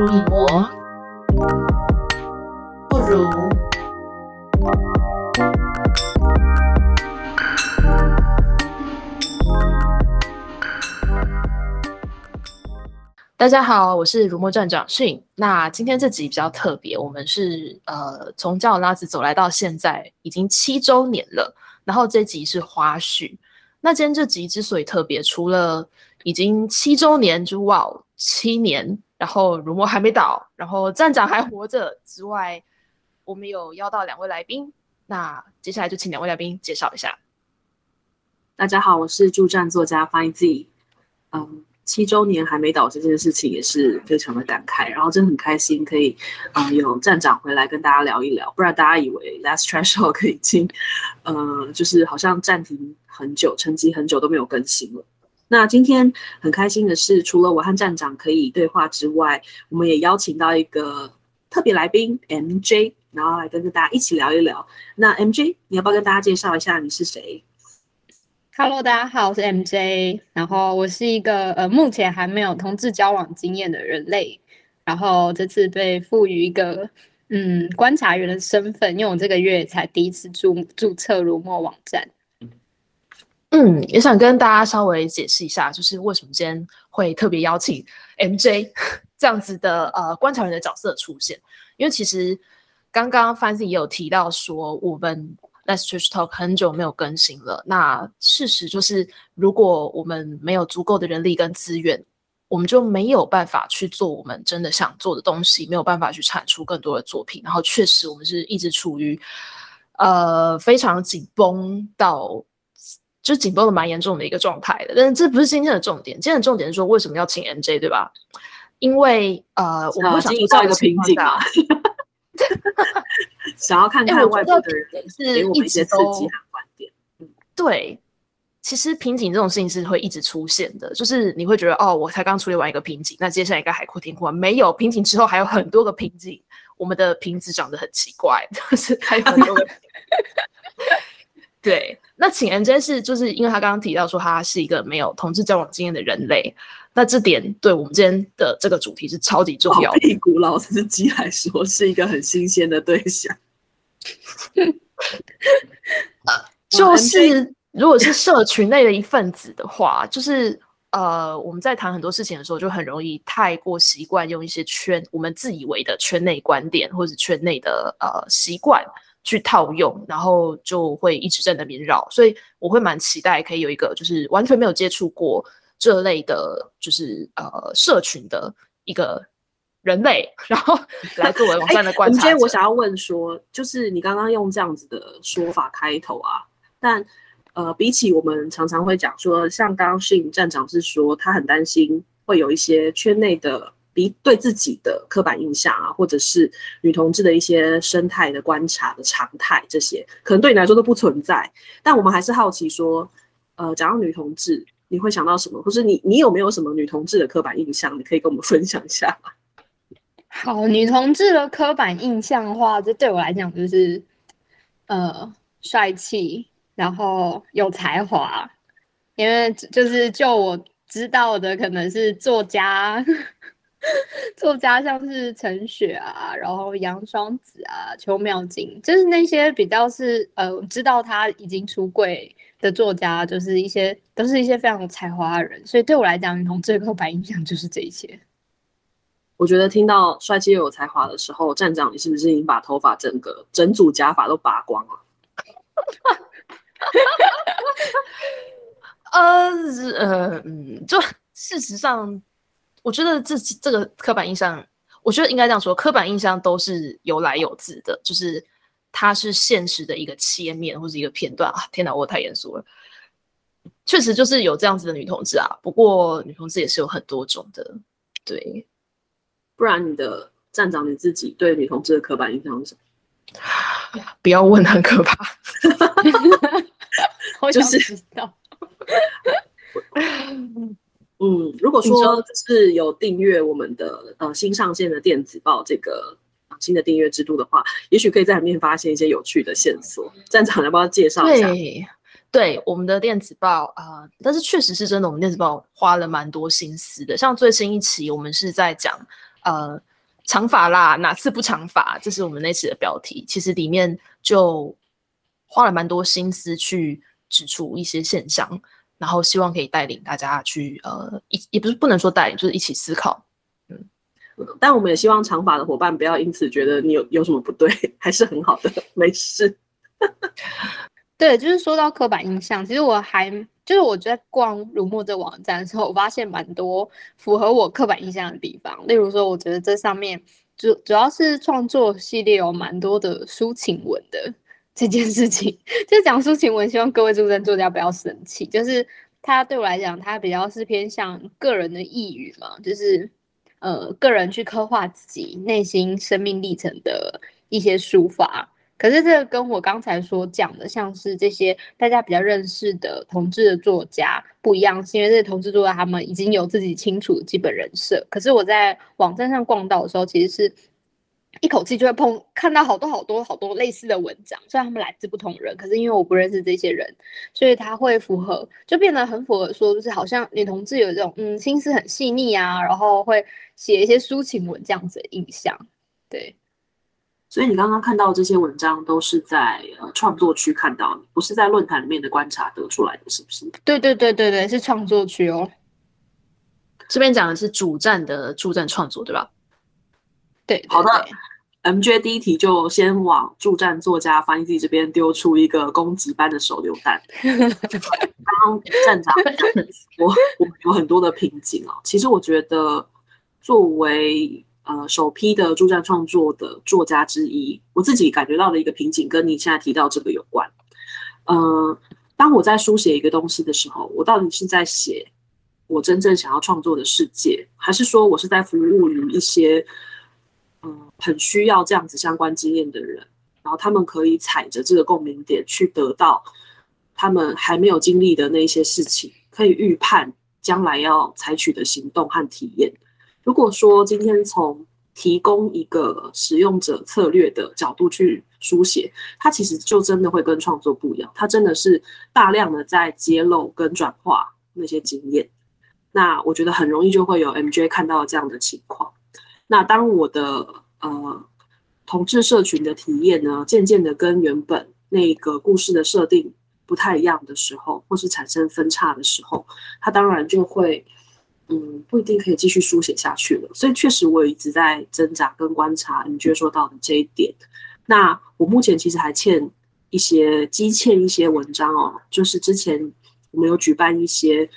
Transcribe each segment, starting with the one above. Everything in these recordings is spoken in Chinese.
如以沫，不如。大家好，我是如墨站长训。那今天这集比较特别，我们是呃从教拉子走来到现在已经七周年了。然后这集是花絮。那今天这集之所以特别，除了已经七周年，就哇七年，然后如墨还没倒，然后站长还活着之外，我们有邀到两位来宾。那接下来就请两位来宾介绍一下。大家好，我是助战作家方一 Z。嗯。七周年还没倒这件事情也是非常的感慨，然后真的很开心可以，嗯，有站长回来跟大家聊一聊，不然大家以为 Last Trash Talk 已经，呃，就是好像暂停很久，沉寂很久都没有更新了。那今天很开心的是，除了我和站长可以对话之外，我们也邀请到一个特别来宾 MJ，然后来跟着大家一起聊一聊。那 MJ，你要不要跟大家介绍一下你是谁？Hello，大家好，我是 MJ，然后我是一个呃目前还没有同志交往经验的人类，然后这次被赋予一个嗯观察员的身份，因为我这个月才第一次注注册如墨网站。嗯，也想跟大家稍微解释一下，就是为什么今天会特别邀请 MJ 这样子的呃观察员的角色出现，因为其实刚刚 Fancy 也有提到说我们。Let's just talk 很久没有更新了。那事实就是，如果我们没有足够的人力跟资源，我们就没有办法去做我们真的想做的东西，没有办法去产出更多的作品。然后，确实我们是一直处于呃非常紧绷到就紧绷的蛮严重的一个状态的。但是这不是今天的重点，今天的重点是说为什么要请 MJ 对吧？因为呃，我们会想到一个瓶颈啊。想要看看外部的人是一直都刺激和观点。对，其实瓶颈这种事情是会一直出现的，就是你会觉得哦，我才刚处理完一个瓶颈，那接下来应该海阔天空。没有瓶颈之后还有很多个瓶颈，我们的瓶子长得很奇怪，就是还有很多个。对，那请 NJ 是就是因为他刚刚提到说他是一个没有同志交往经验的人类。那这点对我们今天的这个主题是超级重要。屁股老司机来说，是一个很新鲜的对象。就是如果是社群内的一份子的话，就是呃，我们在谈很多事情的时候，就很容易太过习惯用一些圈我们自以为的圈内观点或者圈内的呃习惯去套用，然后就会一直在那边绕。所以我会蛮期待可以有一个就是完全没有接触过。这类的，就是呃，社群的一个人类，然后 来作为网站的观察。今天我想要问说，就是你刚刚用这样子的说法开头啊，但呃，比起我们常常会讲说，像刚刚训站长是说，他很担心会有一些圈内的比对自己的刻板印象啊，或者是女同志的一些生态的观察的常态，这些可能对你来说都不存在。但我们还是好奇说，呃，讲到女同志。你会想到什么？或是你你有没有什么女同志的刻板印象？你可以跟我们 分享一下吗？好，女同志的刻板印象的话，这对我来讲就是，呃，帅气，然后有才华。因为就是就我知道的，可能是作家，作家像是陈雪啊，然后杨双子啊，邱妙金，就是那些比较是呃，知道他已经出柜。的作家就是一些都是一些非常有才华的人，所以对我来讲，女同志的刻板印象 就是这一些。我觉得听到帅气又有才华的时候，站长，你是不是已经把头发整个整组假发都拔光了？呃呃嗯，就事实上，我觉得这这个刻板印象，我觉得应该这样说，刻板印象都是有来有自的，就是。它是现实的一个切面或者一个片段啊！天哪，我太严肃了。确实就是有这样子的女同志啊，不过女同志也是有很多种的，对。不然你的站长你自己对女同志的刻板印象是什么？不要问，很可怕。就是知道。嗯，如果说是有订阅我们的呃新上线的电子报这个。新的订阅制度的话，也许可以在里面发现一些有趣的线索。站长要不要介绍一下？对，对，我们的电子报啊，但是确实是真的，我们电子报花了蛮多心思的。像最新一期，我们是在讲呃长发啦，哪次不长发？这是我们那期的标题。其实里面就花了蛮多心思去指出一些现象，然后希望可以带领大家去呃一也不是不能说带领，就是一起思考。嗯，但我们也希望长发的伙伴不要因此觉得你有有什么不对，还是很好的，没事。对，就是说到刻板印象，其实我还就是我在逛如墨这网站的时候，我发现蛮多符合我刻板印象的地方。例如说，我觉得这上面主主要是创作系列有蛮多的抒情文的这件事情，就讲抒情文，希望各位助阵作家不要生气。就是它对我来讲，它比较是偏向个人的意语嘛，就是呃个人去刻画自己内心生命历程的一些抒发。可是这个跟我刚才所讲的，像是这些大家比较认识的同志的作家不一样，是因为这些同志作家他们已经有自己清楚的基本人设。可是我在网站上逛到的时候，其实是一口气就会碰看到好多好多好多类似的文章，虽然他们来自不同人，可是因为我不认识这些人，所以他会符合，就变得很符合说，就是好像女同志有这种嗯心思很细腻啊，然后会写一些抒情文这样子的印象，对。所以你刚刚看到这些文章都是在呃创作区看到的，不是在论坛里面的观察得出来的，是不是？对对对对对，是创作区哦。这边讲的是主站的助战创作，对吧？对，好的。MJ 第一题就先往助战作家翻译自己这边丢出一个攻击般的手榴弹。刚刚站长我我有很多的瓶颈哦。其实我觉得作为呃，首批的助战创作的作家之一，我自己感觉到的一个瓶颈，跟你现在提到这个有关。呃，当我在书写一个东西的时候，我到底是在写我真正想要创作的世界，还是说我是在服务于一些嗯很需要这样子相关经验的人，然后他们可以踩着这个共鸣点去得到他们还没有经历的那些事情，可以预判将来要采取的行动和体验。如果说今天从提供一个使用者策略的角度去书写，它其实就真的会跟创作不一样。它真的是大量的在揭露跟转化那些经验。那我觉得很容易就会有 MJ 看到这样的情况。那当我的呃同志社群的体验呢，渐渐的跟原本那个故事的设定不太一样的时候，或是产生分叉的时候，它当然就会。嗯，不一定可以继续书写下去了。所以确实，我一直在挣扎跟观察你觉得说到的这一点。那我目前其实还欠一些积欠一些文章哦，就是之前我们有举办一些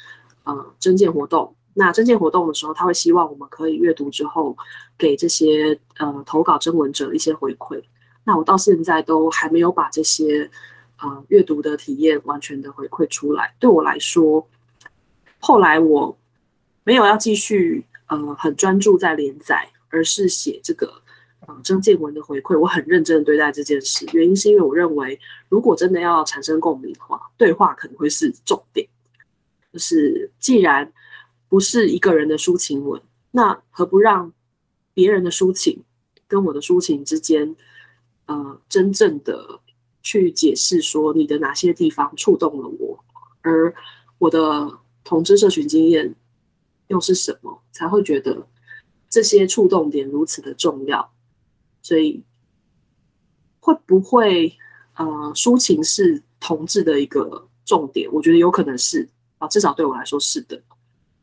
呃征件活动。那征件活动的时候，他会希望我们可以阅读之后给这些呃投稿征文者一些回馈。那我到现在都还没有把这些呃阅读的体验完全的回馈出来。对我来说，后来我。没有要继续呃很专注在连载，而是写这个呃征件文的回馈。我很认真的对待这件事，原因是因为我认为，如果真的要产生共鸣的话，对话可能会是重点。就是既然不是一个人的抒情文，那何不让别人的抒情跟我的抒情之间，呃，真正的去解释说你的哪些地方触动了我，而我的同志社群经验。又是什么才会觉得这些触动点如此的重要？所以会不会呃，抒情是同志的一个重点？我觉得有可能是啊，至少对我来说是的。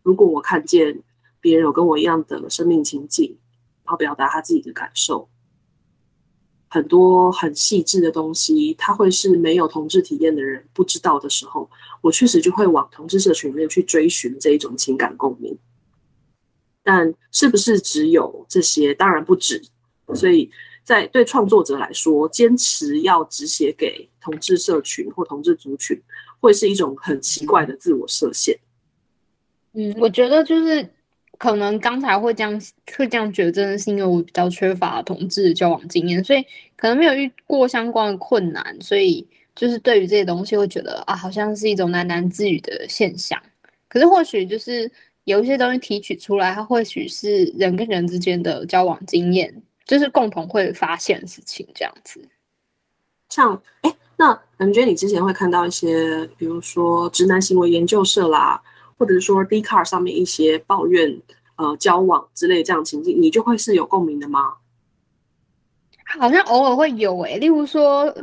如果我看见别人有跟我一样的生命情境，然后表达他自己的感受，很多很细致的东西，他会是没有同志体验的人不知道的时候。我确实就会往同志社群里面去追寻这一种情感共鸣，但是不是只有这些？当然不止。所以在对创作者来说，坚持要只写给同志社群或同志族群，会是一种很奇怪的自我设限。嗯，我觉得就是可能刚才会这样会这样觉得，真的是因为我比较缺乏同志交往经验，所以可能没有遇过相关的困难，所以。就是对于这些东西会觉得啊，好像是一种喃喃自语的现象。可是或许就是有一些东西提取出来，它或许是人跟人之间的交往经验，就是共同会发现事情这样子。像哎，那感觉你之前会看到一些，比如说直男行为研究社啦，或者是说 d c a r 上面一些抱怨呃交往之类这样情境，你就会是有共鸣的吗？好像偶尔会有诶、例如说，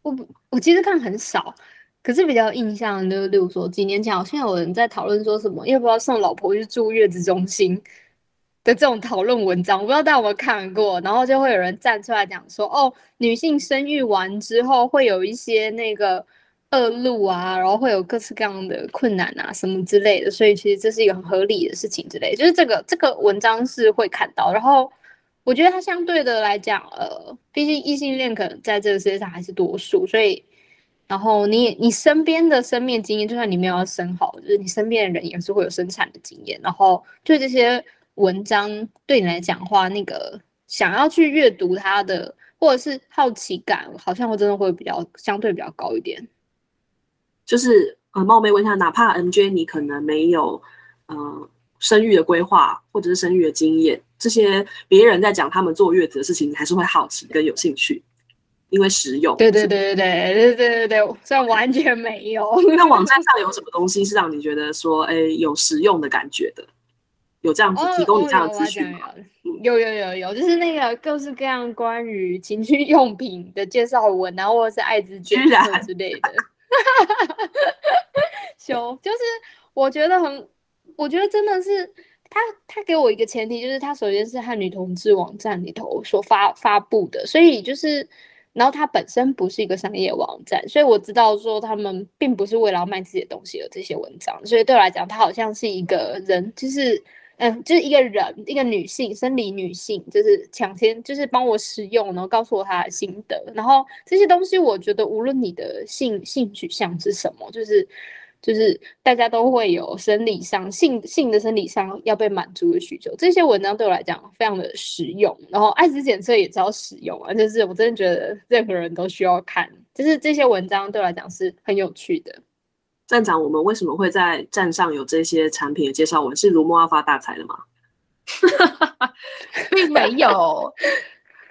我我其实看很少，可是比较印象就是，例如说几年前好像有人在讨论说什么要不要送老婆去住月子中心的这种讨论文章，我不知道大家有没有看过，然后就会有人站出来讲说，哦，女性生育完之后会有一些那个恶露啊，然后会有各式各样的困难啊什么之类的，所以其实这是一个很合理的事情之类，就是这个这个文章是会看到，然后。我觉得它相对的来讲，呃，毕竟异性恋可能在这个世界上还是多数，所以，然后你你身边的生命经验，就算你没有要生好，就是你身边的人也是会有生产的经验，然后就这些文章对你来讲话，那个想要去阅读它的，或者是好奇感，好像会真的会比较相对比较高一点。就是呃，冒昧问一下，哪怕 MJ 你可能没有呃生育的规划或者是生育的经验。这些别人在讲他们坐月子的事情，你还是会好奇跟有兴趣，因为实用。对对对对对对对对对，虽然完全没有。那网站上有什么东西是让你觉得说，哎，有实用的感觉的？有这样子提供你这样的资讯吗？有有有有，就是那个各式各样关于情趣用品的介绍文，然后或者是艾滋居然之类的。修就是我觉得很，我觉得真的是。他他给我一个前提，就是他首先是汉女同志网站里头所发发布的，所以就是，然后它本身不是一个商业网站，所以我知道说他们并不是为了卖自己的东西而这些文章，所以对我来讲，他好像是一个人，就是嗯，就是一个人，一个女性，生理女性，就是抢先就是帮我使用，然后告诉我她的心得，然后这些东西，我觉得无论你的性性取向是什么，就是。就是大家都会有生理上性性的生理上要被满足的需求，这些文章对我来讲非常的实用，然后艾滋检测也超实用啊，就是我真的觉得任何人都需要看，就是这些文章对我来讲是很有趣的。站长，我们为什么会在站上有这些产品的介绍文？是如梦要发大财的吗？并没有，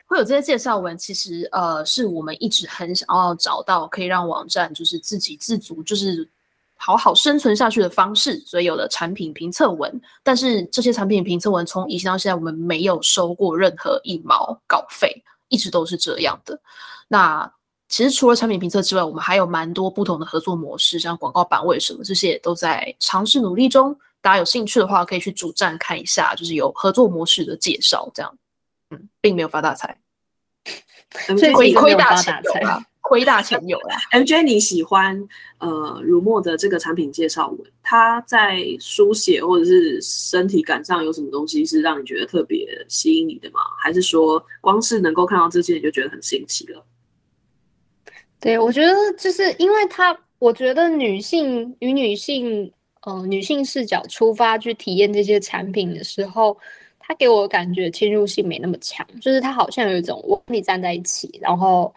会有这些介绍文，其实呃是我们一直很想要找到可以让网站就是自给自足，就是。好好生存下去的方式，所以有了产品评测文。但是这些产品评测文从以前到现在，我们没有收过任何一毛稿费，一直都是这样的。那其实除了产品评测之外，我们还有蛮多不同的合作模式，像广告版位什么这些也都在尝试努力中。大家有兴趣的话，可以去主站看一下，就是有合作模式的介绍。这样，嗯，并没有发大财，亏亏大钱啊。亏大钱有了。MJ，你喜欢呃如墨的这个产品介绍文？它在书写或者是身体感上有什么东西是让你觉得特别吸引你的吗？还是说光是能够看到这些你就觉得很新奇了？对，我觉得就是因为他，我觉得女性与女性呃女性视角出发去体验这些产品的时候，它给我感觉侵入性没那么强，就是它好像有一种我跟你站在一起，然后。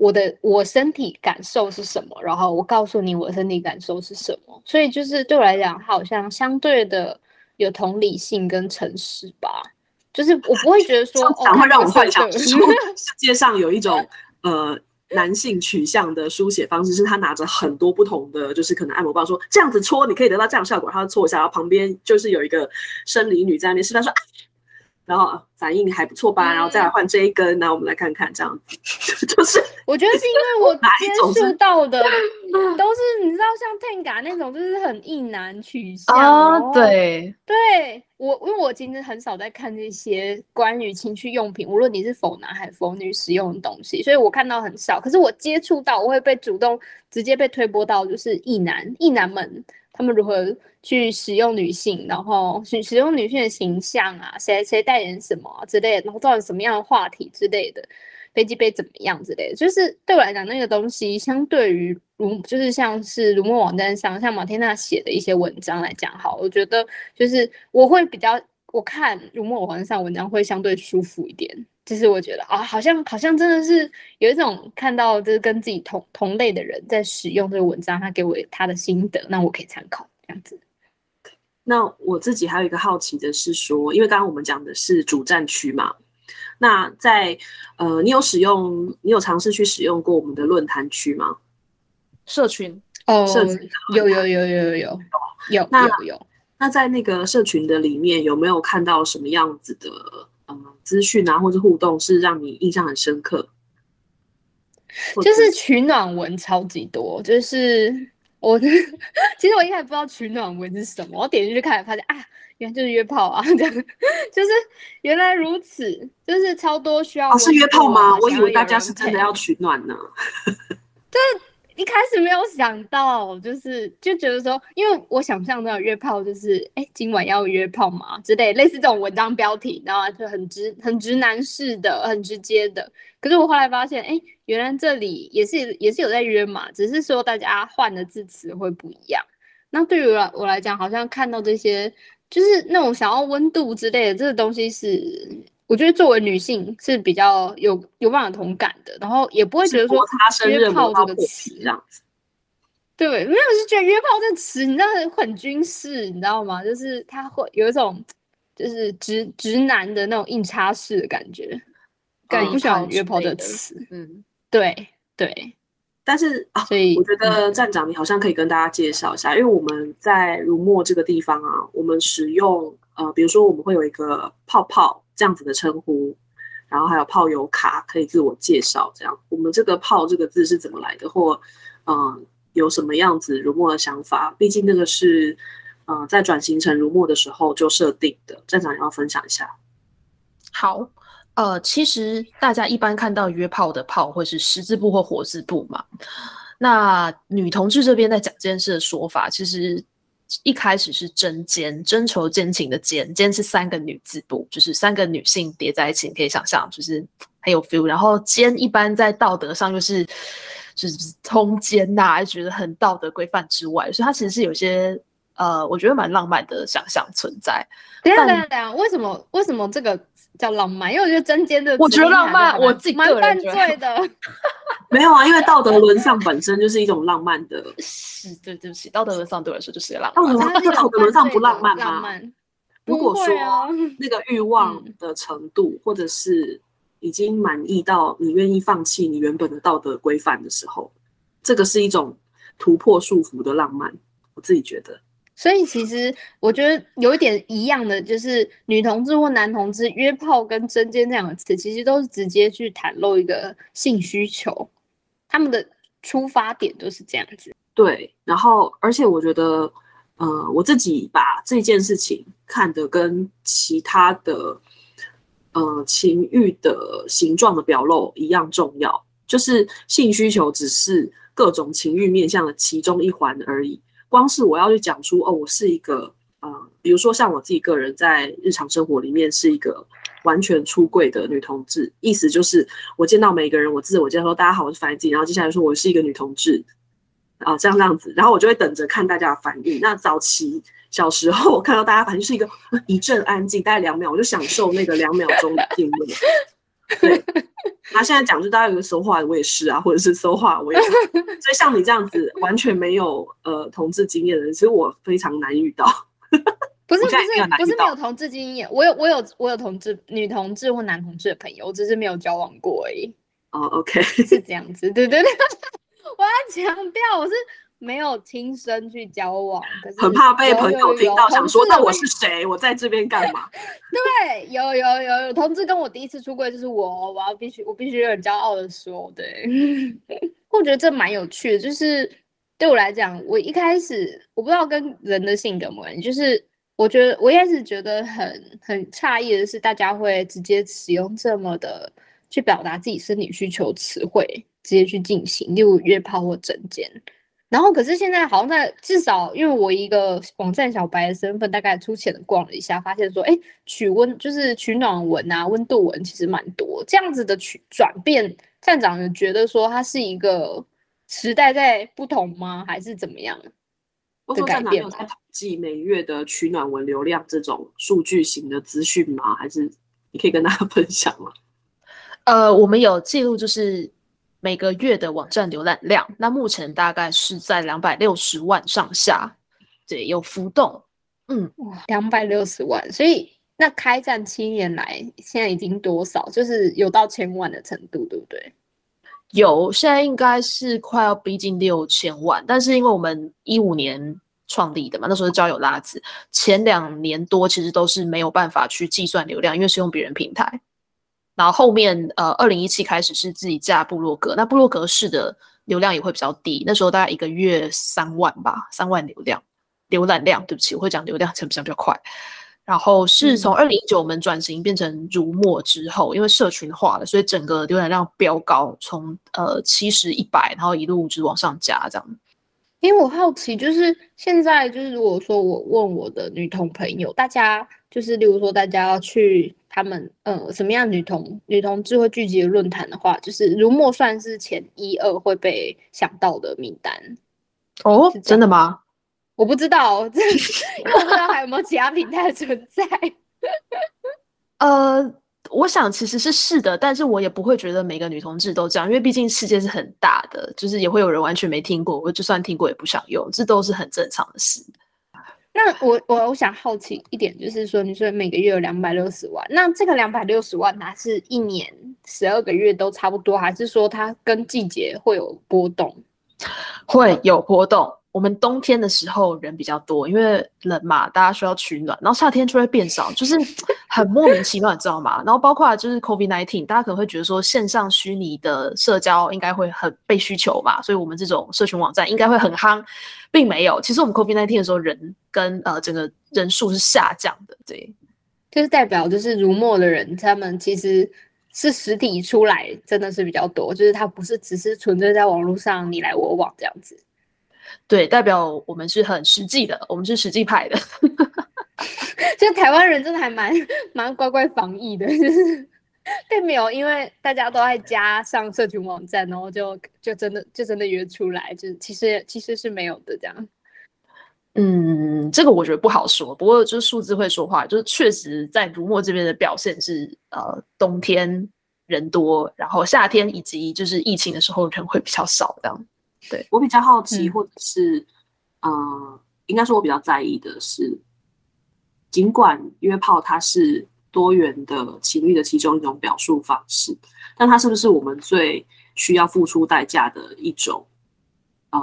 我的我身体感受是什么？然后我告诉你我身体感受是什么。所以就是对我来讲，好像相对的有同理性跟诚实吧。就是我不会觉得说，哦会让我幻想，世界上有一种呃男性取向的书写方式，是他拿着很多不同的，就是可能按摩棒说这样子搓，你可以得到这样效果，他搓一下，然后旁边就是有一个生理女在那边示范说。然后反应还不错吧，然后再来换这一根，那我们来看看这样子，就是我觉得是因为我 接触到的 都是你知道像 Tenga 那种，就是很意男取向哦，对，对我因为我其实很少在看这些关于情趣用品，无论你是否男还是否女使用的东西，所以我看到很少。可是我接触到，我会被主动直接被推播到，就是意男意男们。他们如何去使用女性，然后使使用女性的形象啊，谁谁代言什么之类的，然后造成什么样的话题之类的，飞机杯怎么样之类的，就是对我来讲，那个东西相对于如就是像是如墨网站上像马天娜写的一些文章来讲，好，我觉得就是我会比较我看如墨网站上文章会相对舒服一点。就是我觉得啊，好像好像真的是有一种看到就是跟自己同同类的人在使用这个文章，他给我他的心得，那我可以参考这样子。那我自己还有一个好奇的是说，因为刚刚我们讲的是主战区嘛，那在呃，你有使用，你有尝试去使用过我们的论坛区吗？社群哦，社群有有有有有有有有有。那在那个社群的里面，有没有看到什么样子的呃资讯啊，或者互动是让你印象很深刻？就是取暖文超级多，就是我 其实我一开始不知道取暖文是什么，我点进去看，发现啊，原来就是约炮啊，这样就是原来如此，就是超多需要。哦，是约炮吗？我以为大家是真的要取暖呢。就。一开始没有想到，就是就觉得说，因为我想象的约炮就是，哎，今晚要约炮嘛之类，类似这种文章标题，然后就很直、很直男式的、很直接的。可是我后来发现，哎，原来这里也是也是有在约嘛，只是说大家换的字词会不一样。那对于我来讲，好像看到这些，就是那种想要温度之类的这个东西是。我觉得作为女性是比较有有办法同感的，然后也不会觉得说约炮这个词这样子，对，没有是觉得约炮这个词，你知道很军事，你知道吗？就是它会有一种就是直直男的那种硬插式的感觉，感觉不喜欢约炮这个词。嗯，对对。但是啊，所以我觉得站长你好像可以跟大家介绍一下，因为我们在如墨这个地方啊，我们使用呃，比如说我们会有一个泡泡。这样子的称呼，然后还有泡友卡可以自我介绍，这样我们这个“泡”这个字是怎么来的，或嗯有什么样子如墨的想法？毕竟那个是嗯在转型成如墨的时候就设定的，站长要分享一下。好，呃，其实大家一般看到约炮的“炮”会是十字部或火字部嘛？那女同志这边在讲这件事的说法，其实。一开始是真奸，真仇奸情的奸，奸是三个女字部，就是三个女性叠在一起，你可以想象，就是很有 feel。然后奸一般在道德上又是就是通奸呐，觉得很道德规范之外，所以它其实是有些呃，我觉得蛮浪漫的想象存在。等下等下等下，为什么为什么这个叫浪漫？因为我觉得针尖的，我觉得浪漫，我自己蛮犯罪的。没有啊，因为道德沦丧本身就是一种浪漫的。是，对，对不起，道德沦丧对我来说就是浪漫。道德道德沦丧不浪漫吗？如果说啊，那个欲望的程度，或者是已经满意到你愿意放弃你原本的道德规范的时候，这个是一种突破束缚的浪漫。我自己觉得。所以其实我觉得有一点一样的，就是女同志或男同志约炮跟针尖这两个词，其实都是直接去袒露一个性需求。他们的出发点都是这样子，对。然后，而且我觉得，呃，我自己把这件事情看得跟其他的，呃，情欲的形状的表露一样重要，就是性需求只是各种情欲面向的其中一环而已。光是我要去讲出，哦，我是一个，呃，比如说像我自己个人在日常生活里面是一个。完全出柜的女同志，意思就是我见到每一个人，我自我介绍说：“大家好，我是樊子。”然后接下来说我是一个女同志，啊，这样这样子，然后我就会等着看大家的反应。那早期小时候，我看到大家反应是一个一阵安静，大概两秒，我就享受那个两秒钟的静默。对，他现在讲就大家有个说话，我也是啊，或者是说话我也是，所以像你这样子完全没有呃同志经验的人，其实我非常难遇到。不是不是不是没有同志经验，我有我有我有同志女同志或男同志的朋友，我只是没有交往过而已。哦，OK，是这样子，对对对，我要强调我是没有亲身去交往，可是很怕被朋友听到，想说那我是谁？我在这边干嘛？对，有有有有同志跟我第一次出柜就是我，我要必须我必须很骄傲的说，对，我觉得这蛮有趣的，就是对我来讲，我一开始我不知道跟人的性格有关系，就是。我觉得我一开始觉得很很诧异的是，大家会直接使用这么的去表达自己生理需求词汇，直接去进行，例如约炮或整间。然后，可是现在好像在至少，因为我一个网站小白的身份，大概粗浅的逛了一下，发现说，哎，取温就是取暖文啊，温度文其实蛮多。这样子的取转变，站长有觉得说它是一个时代在不同吗？还是怎么样？或者站长有在统计每月的取暖文流量这种数据型的资讯吗？还是你可以跟大家 分享吗？呃，我们有记录，就是每个月的网站浏览量，那目前大概是在两百六十万上下，对，有浮动。嗯，哇，两百六十万，所以那开战七年来，现在已经多少？就是有到千万的程度，对不对？有，现在应该是快要逼近六千万，但是因为我们一五年创立的嘛，那时候交友拉子，前两年多其实都是没有办法去计算流量，因为是用别人平台。然后后面呃，二零一七开始是自己架部落格，那部落格式的流量也会比较低，那时候大概一个月三万吧，三万流量浏览量。对不起，我会讲流量，讲比较快。然后是从二零一九我们转型变成如墨之后，因为社群化了，所以整个浏览量飙高，从呃七十一百，然后一路就往上加这样。因为我好奇，就是现在就是如果说我问我的女同朋友，大家就是例如说大家要去。他们呃，什么样女同女同志会聚集的论坛的话，就是如墨算是前一二会被想到的名单哦，真的吗？我不知道，因为 我不知道还有没有其他平台存在。呃，我想其实是是的，但是我也不会觉得每个女同志都这样，因为毕竟世界是很大的，就是也会有人完全没听过，我就算听过也不想用，这都是很正常的事。那我我我想好奇一点，就是说，你说每个月有两百六十万，那这个两百六十万，它是一年十二个月都差不多，还是说它跟季节会有波动？会有波动。我们冬天的时候人比较多，因为冷嘛，大家需要取暖。然后夏天就会变少，就是很莫名其妙，你知道吗？然后包括就是 COVID nineteen，大家可能会觉得说线上虚拟的社交应该会很被需求嘛，所以我们这种社群网站应该会很夯，并没有。其实我们 COVID nineteen 的时候人跟呃整个人数是下降的，对，就是代表就是如墨的人，他们其实是实体出来真的是比较多，就是他不是只是纯粹在网络上你来我往这样子。对，代表我们是很实际的，我们是实际派的。就台湾人真的还蛮蛮乖乖防疫的，就 是并没有因为大家都在家上社群网站，然后就就真的就真的约出来，就其实其实是没有的这样。嗯，这个我觉得不好说，不过就是数字会说话，就是确实在如墨这边的表现是呃冬天人多，然后夏天以及就是疫情的时候人会比较少这样。对我比较好奇，或者是，呃，应该说我比较在意的是，尽管约炮它是多元的情欲的其中一种表述方式，但它是不是我们最需要付出代价的一种？呃，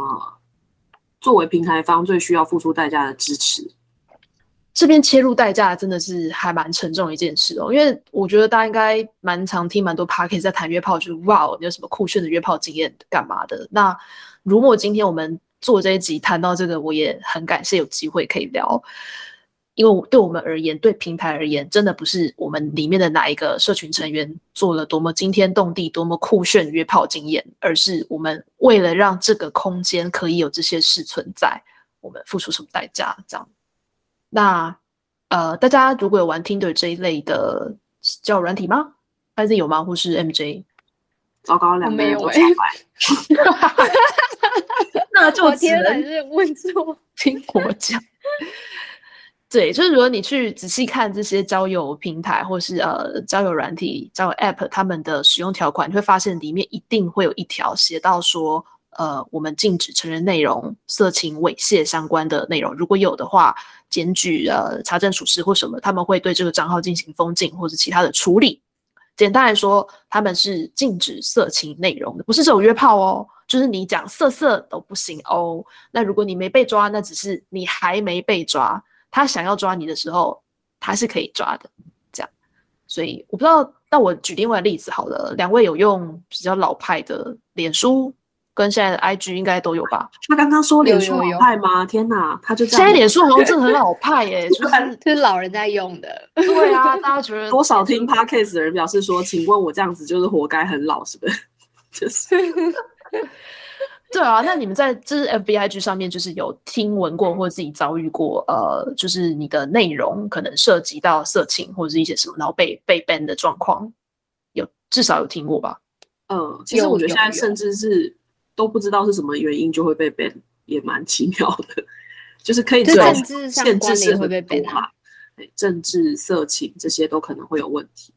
作为平台方最需要付出代价的支持，这边切入代价真的是还蛮沉重的一件事哦。因为我觉得大家应该蛮常听蛮多 p a r k 在谈约炮，就是哇，你有什么酷炫的约炮经验干嘛的？那如果今天我们做这一集谈到这个，我也很感谢有机会可以聊，因为对我们而言，对平台而言，真的不是我们里面的哪一个社群成员做了多么惊天动地、多么酷炫约炮经验，而是我们为了让这个空间可以有这些事存在，我们付出什么代价？这样。那呃，大家如果有玩 Tinder 这一类的交友软体吗？还是有吗？或是 MJ？糟糕，两个人都 那就只能是问错，听我讲。对，就是如果你去仔细看这些交友平台或是呃交友软体、交友 App，他们的使用条款，你会发现里面一定会有一条写到说，呃，我们禁止成人内容、色情猥亵相关的内容。如果有的话，检举呃查证属实或什么，他们会对这个账号进行封禁或者其他的处理。简单来说，他们是禁止色情内容的，不是只有约炮哦，就是你讲色色都不行哦。那如果你没被抓，那只是你还没被抓，他想要抓你的时候，他是可以抓的。这样，所以我不知道，那我举另外例子好了，两位有用比较老派的脸书。跟现在的 IG 应该都有吧？他刚刚说脸书老派吗？天哪，他就现在脸书好像真的很老派耶，就是 是老人在用的。对啊，大家觉得多少听 Podcast 的人表示说，请问我这样子就是活该很老，是不是？就是，对啊。那你们在就是 FBIG 上面，就是有听闻过或者自己遭遇过，呃，就是你的内容可能涉及到色情或者是一些什么，然后被被 ban 的状况，有至少有听过吧？嗯，其实我觉得现在甚至是。都不知道是什么原因就会被 ban，也蛮奇妙的。就是可以政治限制是会被 ban 嘛？政治、色情这些都可能会有问题。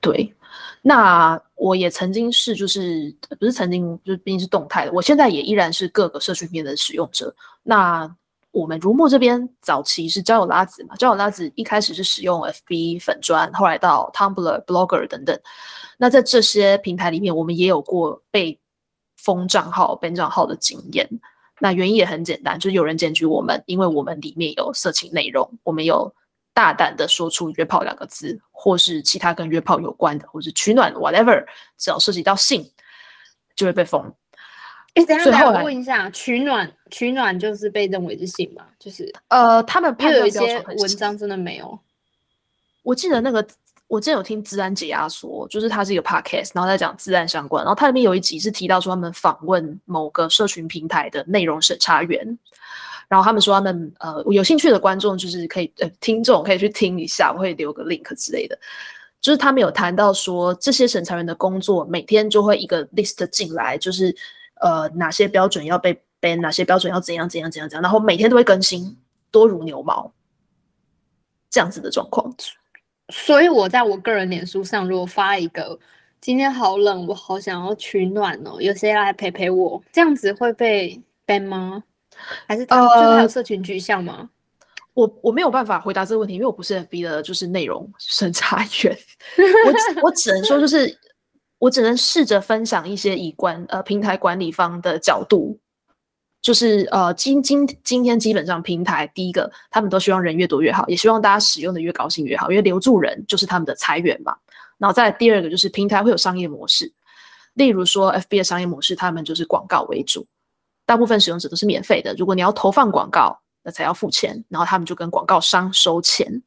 对，那我也曾经是，就是不是曾经，就是毕竟是动态的。我现在也依然是各个社群面的使用者。那我们如墨这边早期是交友拉子嘛？交友拉子一开始是使用 FB 粉砖，后来到 Tumblr、Blogger 等等。那在这些平台里面，我们也有过被封账号、ban 账号的经验，那原因也很简单，就是有人检举我们，因为我们里面有色情内容，我们有大胆的说出“约炮”两个字，或是其他跟约炮有关的，或是取暖 whatever，只要涉及到性，就会被封。哎，等一下，来问一下，取暖取暖就是被认为是性吗？就是呃，他们因为有一些文章真的没有。我记得那个，我之前有听自然解压说，就是它是一个 podcast，然后在讲自然相关，然后它里面有一集是提到说他们访问某个社群平台的内容审查员，然后他们说他们呃有兴趣的观众就是可以呃听众可以去听一下，我会留个 link 之类的。就是他们有谈到说，这些审查员的工作每天就会一个 list 进来，就是呃哪些标准要被 ban，哪些标准要怎样怎样怎样怎样，然后每天都会更新，多如牛毛，这样子的状况。所以我在我个人脸书上，如果发一个今天好冷，我好想要取暖哦，有谁来陪陪我？这样子会被 ban 吗？还是他们就是还有呃社群局项吗？我我没有办法回答这个问题，因为我不是 FB 的，就是内容审查员。我只我只能说，就是我只能试着分享一些以管呃平台管理方的角度，就是呃今今今天基本上平台第一个，他们都希望人越多越好，也希望大家使用的越高兴越好，因为留住人就是他们的财源嘛。然后再第二个就是平台会有商业模式，例如说 FB 的商业模式，他们就是广告为主，大部分使用者都是免费的。如果你要投放广告，那才要付钱，然后他们就跟广告商收钱。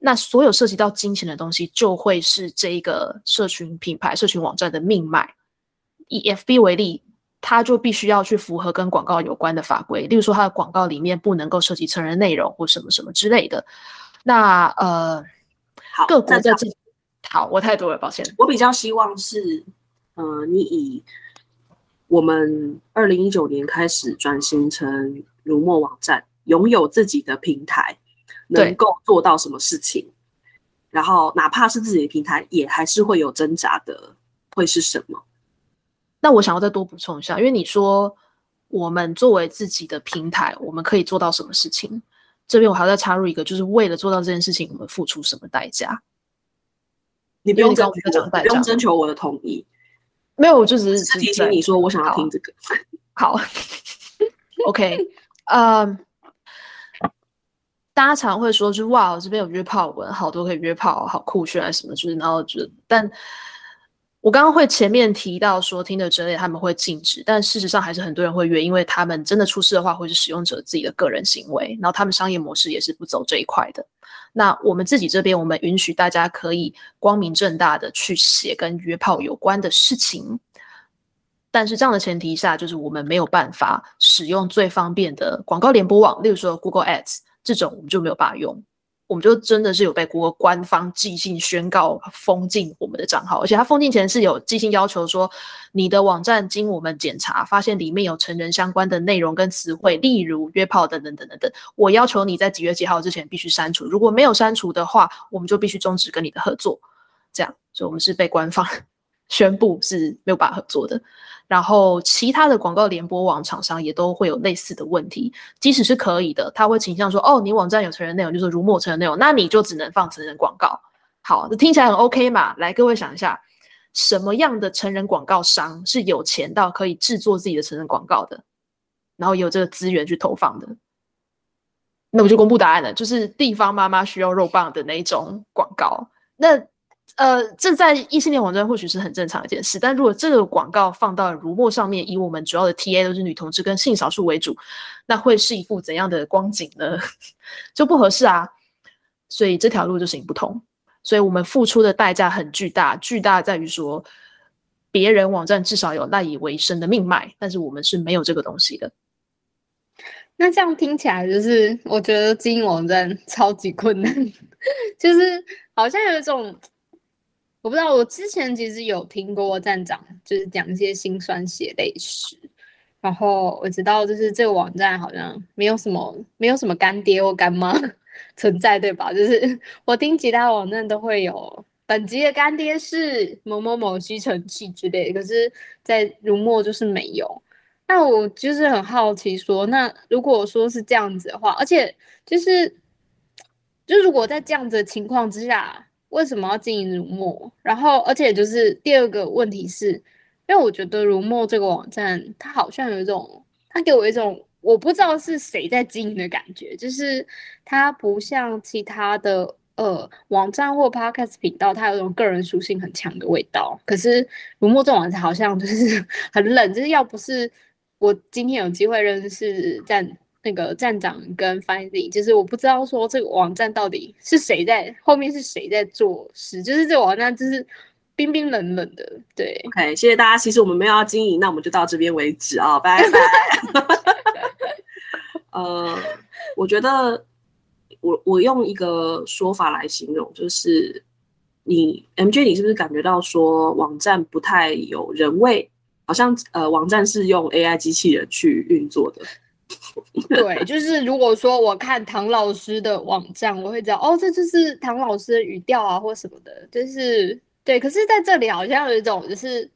那所有涉及到金钱的东西，就会是这一个社群品牌、社群网站的命脉。以 FB 为例，它就必须要去符合跟广告有关的法规，例如说它的广告里面不能够涉及成人内容或什么什么之类的。那呃，好，各国在这样的这好，我太多了，抱歉。我比较希望是，呃，你以我们二零一九年开始转型成如墨网站，拥有自己的平台，能够做到什么事情，然后哪怕是自己的平台，也还是会有挣扎的，会是什么？那我想要再多补充一下，因为你说我们作为自己的平台，我们可以做到什么事情？这边我还要再插入一个，就是为了做到这件事情，我们付出什么代价？你不用征因为你刚刚在求我，不用讲代价征求我的同意，没有，我就只是是提醒你说我想要听这个。好，OK，呃，大家常会说，就哇，我这边有约炮文，好多可以约炮，好酷炫啊什么，就是然后就，但我刚刚会前面提到说，听的之类他们会禁止，但事实上还是很多人会约，因为他们真的出事的话，会是使用者自己的个人行为，然后他们商业模式也是不走这一块的。那我们自己这边，我们允许大家可以光明正大的去写跟约炮有关的事情，但是这样的前提下，就是我们没有办法使用最方便的广告联播网，例如说 Google Ads 这种，我们就没有办法用。我们就真的是有被 Google 官方寄信宣告封禁我们的账号，而且它封禁前是有寄信要求说，你的网站经我们检查，发现里面有成人相关的内容跟词汇，例如约炮等等等等等，我要求你在几月几号之前必须删除，如果没有删除的话，我们就必须终止跟你的合作。这样，所以我们是被官方 宣布是没有办法合作的。然后其他的广告联播网厂商也都会有类似的问题，即使是可以的，他会倾向说，哦，你网站有成人内容，就是如墨成人内容，那你就只能放成人广告。好，这听起来很 OK 嘛？来，各位想一下，什么样的成人广告商是有钱到可以制作自己的成人广告的，然后有这个资源去投放的？那我就公布答案了，就是地方妈妈需要肉棒的那一种广告。那呃，这在异性恋网站或许是很正常一件事，但如果这个广告放到如墨上面，以我们主要的 TA 都是女同志跟性少数为主，那会是一副怎样的光景呢？就不合适啊。所以这条路就行不通。所以我们付出的代价很巨大，巨大在于说，别人网站至少有赖以为生的命脉，但是我们是没有这个东西的。那这样听起来就是，我觉得经营网站超级困难，就是好像有一种，我不知道，我之前其实有听过站长就是讲一些辛酸血泪史，然后我知道就是这个网站好像没有什么没有什么干爹或干妈 存在，对吧？就是 我听其他网站都会有本集的干爹是某某某吸尘器之类的，可是，在如墨就是没有。那我就是很好奇说，那如果说是这样子的话，而且就是，就如果在这样子的情况之下，为什么要经营如墨？然后，而且就是第二个问题是，因为我觉得如墨这个网站，它好像有一种它给我一种我不知道是谁在经营的感觉，就是它不像其他的呃网站或 podcast 频道，它有种个人属性很强的味道。可是如墨这种网站好像就是 很冷，就是要不是我今天有机会认识站那个站长跟 Findy，就是我不知道说这个网站到底是谁在后面是谁在做事，就是这个网站就是冰冰冷冷的，对。OK，谢谢大家。其实我们没有要经营，那我们就到这边为止啊，拜拜。呃，我觉得我我用一个说法来形容，就是你 MJ，你是不是感觉到说网站不太有人味？好像呃，网站是用 AI 机器人去运作的。对，就是如果说我看唐老师的网站，我会知道哦，这就是唐老师的语调啊，或什么的，就是对。可是在这里好像有一种就是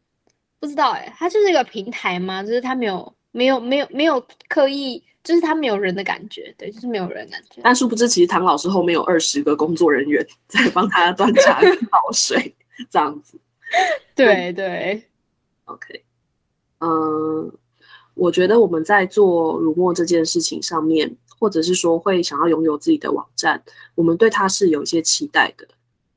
不知道哎、它就是一个平台吗？就是它没有没有没有没有刻意，就是它没有人的感觉，对，就是没有人的感觉。但殊不知，其实唐老师后面有二十个工作人员在帮他端茶倒水，这样子。对对，OK，嗯，我觉得我们在做乳墨这件事情上面，或者是说会想要拥有自己的网站，我们对它是有一些期待的。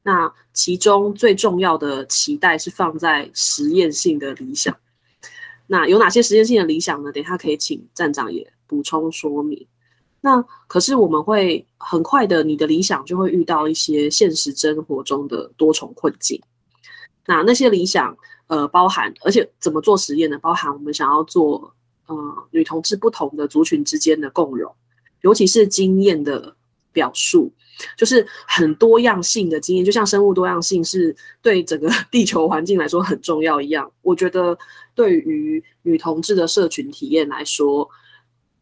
那其中最重要的期待是放在实验性的理想。那有哪些实验性的理想呢？等一下可以请站长也补充说明。那可是我们会很快的，你的理想就会遇到一些现实生活中的多重困境。那那些理想，呃，包含而且怎么做实验呢？包含我们想要做，呃，女同志不同的族群之间的共融，尤其是经验的表述，就是很多样性的经验，就像生物多样性是对整个 地球环境来说很重要一样。我觉得对于女同志的社群体验来说，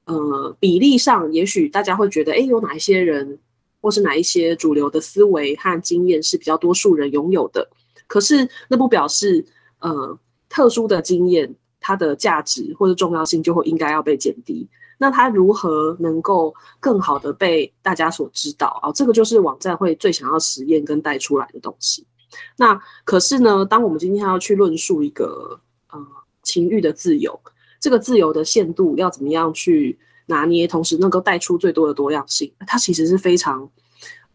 呃，比例上也许大家会觉得，诶，有哪一些人，或是哪一些主流的思维和经验是比较多数人拥有的。可是那不表示，呃，特殊的经验它的价值或者重要性就会应该要被减低。那它如何能够更好的被大家所知道啊？这个就是网站会最想要实验跟带出来的东西。那可是呢，当我们今天要去论述一个呃情欲的自由，这个自由的限度要怎么样去拿捏，同时能够带出最多的多样性，它其实是非常，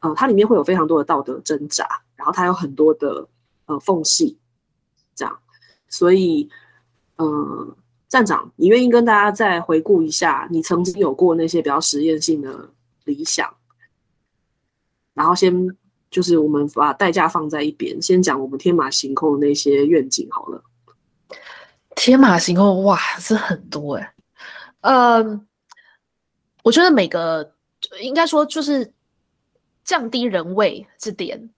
呃，它里面会有非常多的道德挣扎，然后它有很多的呃缝隙，这样，所以，呃，站长，你愿意跟大家再回顾一下你曾经有过那些比较实验性的理想，然后先就是我们把代价放在一边，先讲我们天马行空的那些愿景好了。天马行空，哇，这很多哎、嗯，我觉得每个应该说就是降低人位这点，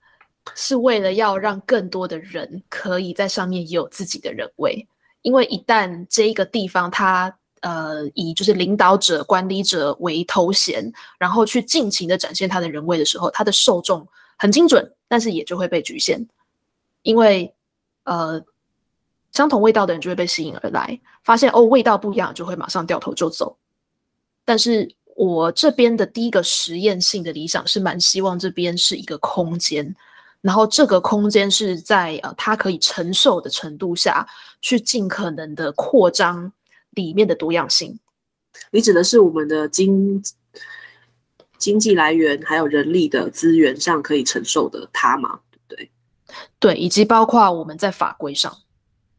是为了要让更多的人可以在上面也有自己的人位，因为一旦这一个地方它呃以就是领导者、管理者为头衔，然后去尽情的展现他的人味的时候，他的受众很精准，但是也就会被局限，因为呃。相同味道的人就会被吸引而来，发现哦味道不一样，就会马上掉头就走。但是我这边的第一个实验性的理想是蛮希望这边是一个空间，然后这个空间是在呃它可以承受的程度下去尽可能的扩张里面的多样性。你指的是我们的经经济来源还有人力的资源上可以承受的它吗？对不对？对，以及包括我们在法规上，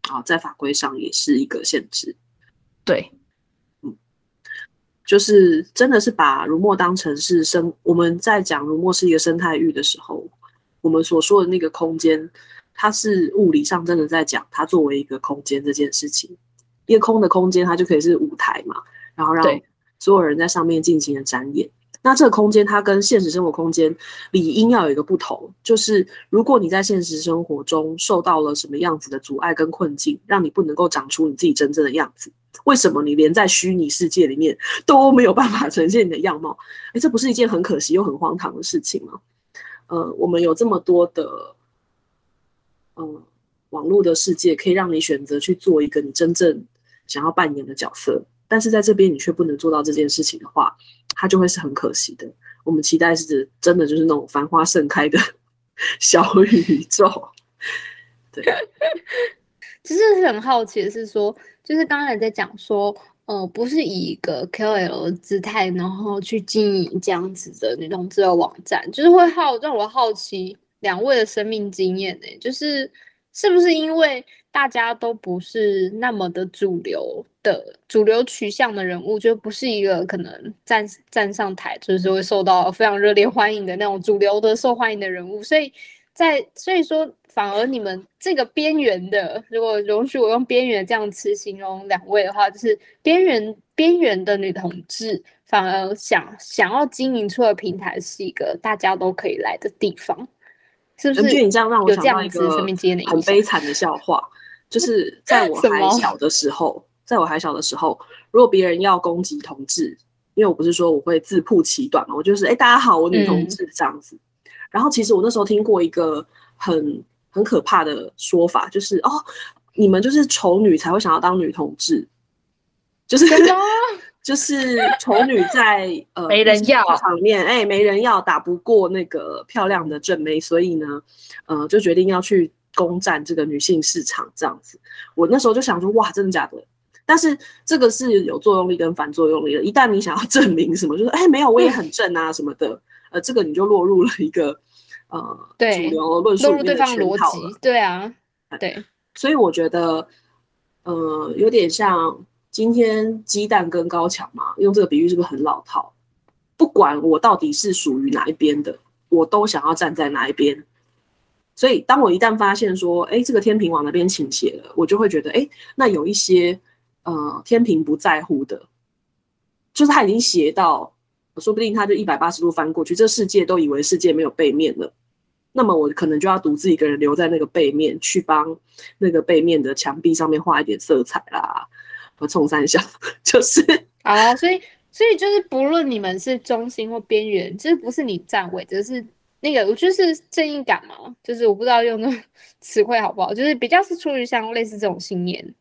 啊，在法规上也是一个限制，对就是真的是把如墨当成是生，我们在讲如墨是一个生态域的时候，我们所说的那个空间，它是物理上真的在讲它作为一个空间这件事情。一个空的空间，它就可以是舞台嘛，然后让所有人在上面进行的展演。那这个空间它跟现实生活空间理应要有一个不同，就是如果你在现实生活中受到了什么样子的阻碍跟困境，让你不能够长出你自己真正的样子，为什么你连在虚拟世界里面都没有办法呈现你的样貌？哎，这不是一件很可惜又很荒唐的事情吗？呃，我们有这么多的，呃，网络的世界可以让你选择去做一个你真正想要扮演的角色，但是在这边你却不能做到这件事情的话，它就会是很可惜的。我们期待是真的就是那种繁花盛开的 小宇宙。对，其实是很好奇的是说，就是刚才在讲说，呃，不是以一个 KOL 的姿态，然后去经营这样子的女同志的网站，就是会好让我好奇两位的生命经验呢，就是是不是因为大家都不是那么的主流的主流取向的人物，就不是一个可能站站上台就是会受到非常热烈欢迎的那种主流的受欢迎的人物，所以在所以说。反而你们这个边缘的，如果容许我用边缘这样词形容两位的话，就是边缘边缘的女同志，反而想想要经营出的平台是一个大家都可以来的地方，是不是？你这样让我想到一个很悲惨的笑话，就是 在我还小的时候，在我还小的时候，如果别人要攻击同志，因为我不是说我会自曝其短嘛，我就是哎大家好，我女同志这样子。然后其实我那时候听过一个很。很可怕的说法就是哦，你们就是丑女才会想要当女同志，就是 就是丑女在呃没人要场面，哎，没人要打不过那个漂亮的正妹，所以呢，呃，就决定要去攻占这个女性市场这样子。我那时候就想说，哇，真的假的？但是这个是有作用力跟反作用力的。一旦你想要证明什么，就是哎，没有，我也很正啊什么的，呃，这个你就落入了一个。呃，对，主流论述里面的逻辑，对啊，对，所以我觉得，呃，有点像今天鸡蛋跟高墙嘛，用这个比喻是不是很老套？不管我到底是属于哪一边的，我都想要站在哪一边。所以，当我一旦发现说，哎，这个天平往那边倾斜了，我就会觉得，哎，那有一些呃，天平不在乎的，就是他已经斜到。说不定他就一百八十度翻过去，这世界都以为世界没有背面了，那么我可能就要独自一个人留在那个背面，去帮那个背面的墙壁上面画一点色彩啦，我冲三下，就是啊，所以所以就是不论你们是中心或边缘，就是不是你站位，只是那个我就是正义感嘛，就是我不知道用的 词汇好不好，就是比较是出于像类似这种信念，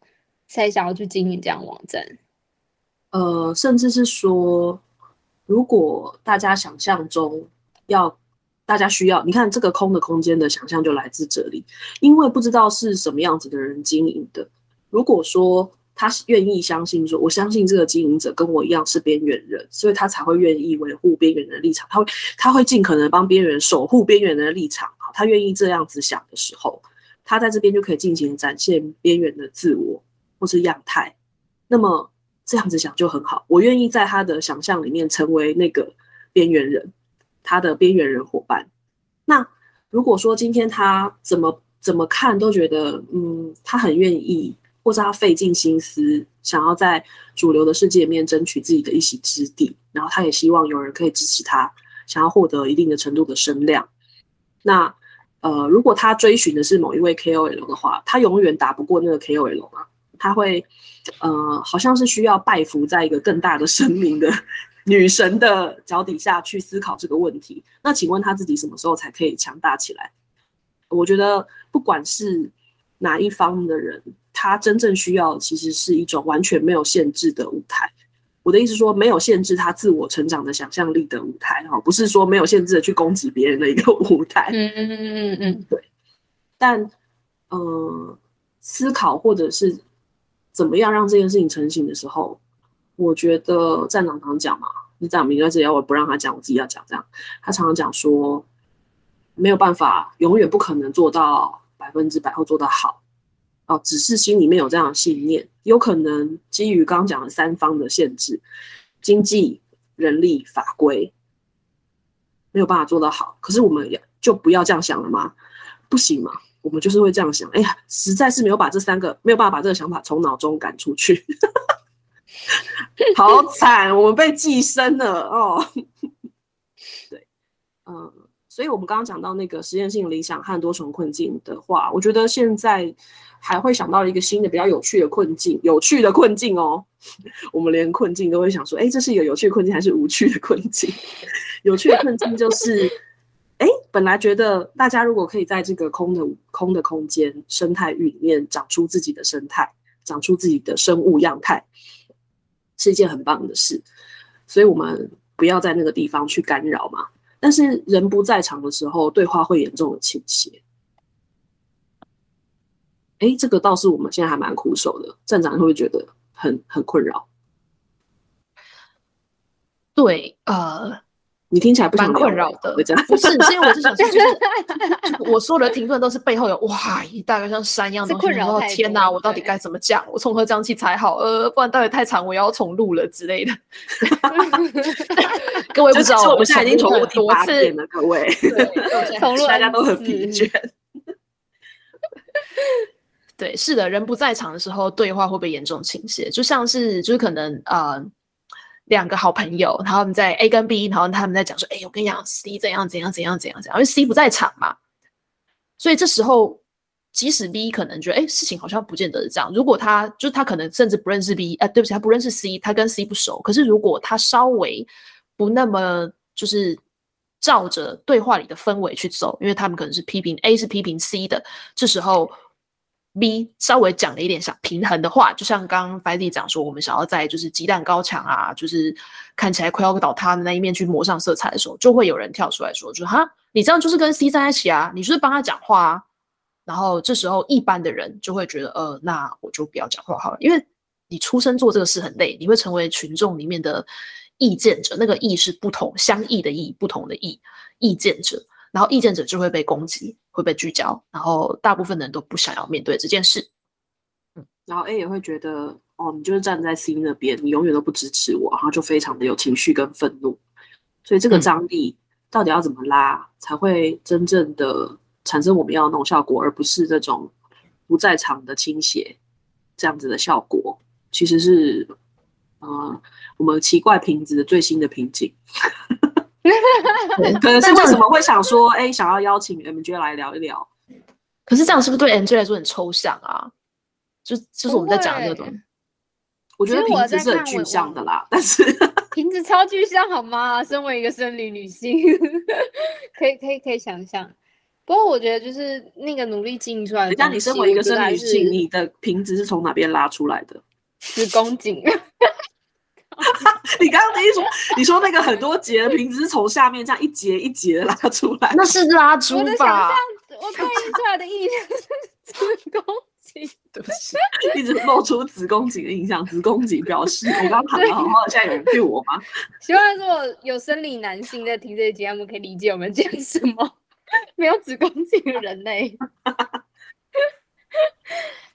才想要去经营这样网站，呃，甚至是说。如果大家想象中要，大家需要，你看这个空的空间的想象就来自这里，因为不知道是什么样子的人经营的。如果说他愿意相信，说我相信这个经营者跟我一样是边缘人，所以他才会愿意维护边缘人的立场，他会他会尽可能帮边缘人守护边缘人的立场。好，他愿意这样子想的时候，他在这边就可以尽情展现边缘的自我或是样态。那么。这样子想就很好，我愿意在他的想象里面成为那个边缘人，他的边缘人伙伴。那如果说今天他怎么怎么看都觉得，嗯，他很愿意，或者他费尽心思想要在主流的世界里面争取自己的一席之地，然后他也希望有人可以支持他，想要获得一定的程度的声量。那呃，如果他追寻的是某一位 KOL 的话，他永远打不过那个 KOL 啊。他会，呃，好像是需要拜服在一个更大的神明的女神的脚底下去思考这个问题。那请问他自己什么时候才可以强大起来？我觉得不管是哪一方的人，他真正需要其实是一种完全没有限制的舞台。我的意思说，没有限制他自我成长的想象力的舞台，哈，不是说没有限制的去攻击别人的一个舞台。嗯嗯嗯嗯嗯，对。但，呃，思考或者是。怎么样让这件事情成型的时候，我觉得站长常讲嘛，你站长明在这里，我不让他讲，我自己要讲。这样，他常常讲说，没有办法，永远不可能做到百分之百或做得好哦，只是心里面有这样的信念。有可能基于刚刚讲的三方的限制，经济、人力、法规，没有办法做得好。可是我们也就不要这样想了吗？不行吗？我们就是会这样想，哎呀，实在是没有把这三个没有办法把这个想法从脑中赶出去，好惨，我们被寄生了哦。对，嗯，所以我们刚刚讲到那个实验性理想和多重困境的话，我觉得现在还会想到一个新的比较有趣的困境，有趣的困境哦。我们连困境都会想说，哎，这是一个有趣的困境还是无趣的困境？有趣的困境就是。本来觉得大家如果可以在这个空的空的空间生态域里面长出自己的生态，长出自己的生物样态，是一件很棒的事。所以，我们不要在那个地方去干扰嘛。但是，人不在场的时候，对话会严重的倾斜。哎，这个倒是我们现在还蛮苦手的。站长会不会觉得很很困扰？对，呃，你听起来不蛮想困扰的，不是，是因为我就想说，就是 我说的停顿都是背后有哇一大个像山一样的东西，是困扰天多哪，我到底对该怎么讲？我从何讲起才好？呃，不然待会太长，我要重录了之类的。各位不知道，我们现在已经重录多次八遍，了，各位，重录大家都很疲倦。对，是的，人不在场的时候，对话会不会严重倾斜？就像是，就是可能呃，两个好朋友，然后他们在 A 跟 B，然后他们在讲说，哎，我跟你讲，C 怎样怎样怎样怎样怎样，因为 C 不在场嘛，所以这时候即使 B 可能觉得，哎，事情好像不见得是这样。如果他就是他可能甚至不认识 B，呃，对不起，他不认识 C，他跟 C 不熟。可是如果他稍微不那么就是照着对话里的氛围去走，因为他们可能是批评 A 是批评 C 的，这时候 B 稍微讲了一点想平衡的话，就像刚刚 f i d y 讲说，我们想要在就是鸡蛋高墙啊，就是看起来快要倒塌的那一面去抹上色彩的时候，就会有人跳出来说，就哈，你这样就是跟 C 在一起啊，你就是帮他讲话啊。然后这时候一般的人就会觉得，呃，那我就不要讲话好了，因为你出生做这个事很累，你会成为群众里面的意见者，那个意是不同相异的意，不同的意，意见者。然后意见者就会被攻击，会被聚焦，然后大部分人都不想要面对这件事。然后 A 也会觉得，哦，你就是站在 C 那边，你永远都不支持我，然后就非常的有情绪跟愤怒。所以这个嗯张力到底要怎么拉，才会真正的产生我们要的那种效果，而不是这种不在场的倾斜这样子的效果，其实是，呃，我们奇怪瓶子的最新的瓶颈。可能是为什么会想说，哎，想要邀请 MJ 来聊一聊？可是这样是不是对 MJ 来说很抽象啊？就就是我们在讲的这个东西。我觉得瓶子是很具象的啦，但是 瓶子超具象好吗？身为一个生理女性，可以可以可以想象。不过我觉得就是那个努力经营出来的东西，人家你身为一个生理女性，你的瓶子是从哪边拉出来的？子宫颈。你刚刚一说你说那个很多节的瓶子是从下面这样一节一节的拉出来，那是拉猪我的想吧象？，我对应出来的意象是子宫颈。对不起，一直露出子宫颈的印象。子宫颈表示我刚刚躺的好好的，现在有人对我吗？希望如果有生理男性在听这个节目，可以理解我们讲什么。没有子宫颈的人类。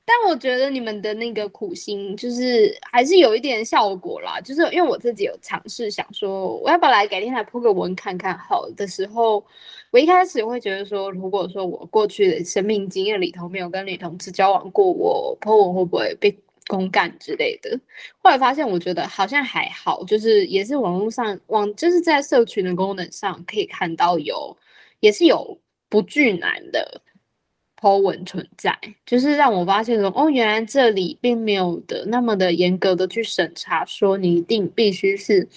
但我觉得你们的那个苦心，就是还是有一点效果啦。就是因为我自己有尝试想说，我要不要来改天来铺个文看看好的时候，我一开始会觉得说，如果说我过去的生命经验里头没有跟女同志交往过，我铺文会不会被公干之类的？后来发现，我觉得好像还好，就是也是网络上网，就是在社群的功能上可以看到有，也是有不惧男的 po 文存在，就是让我发现说，哦，原来这里并没有的那么的严格的去审查，说你一定必须是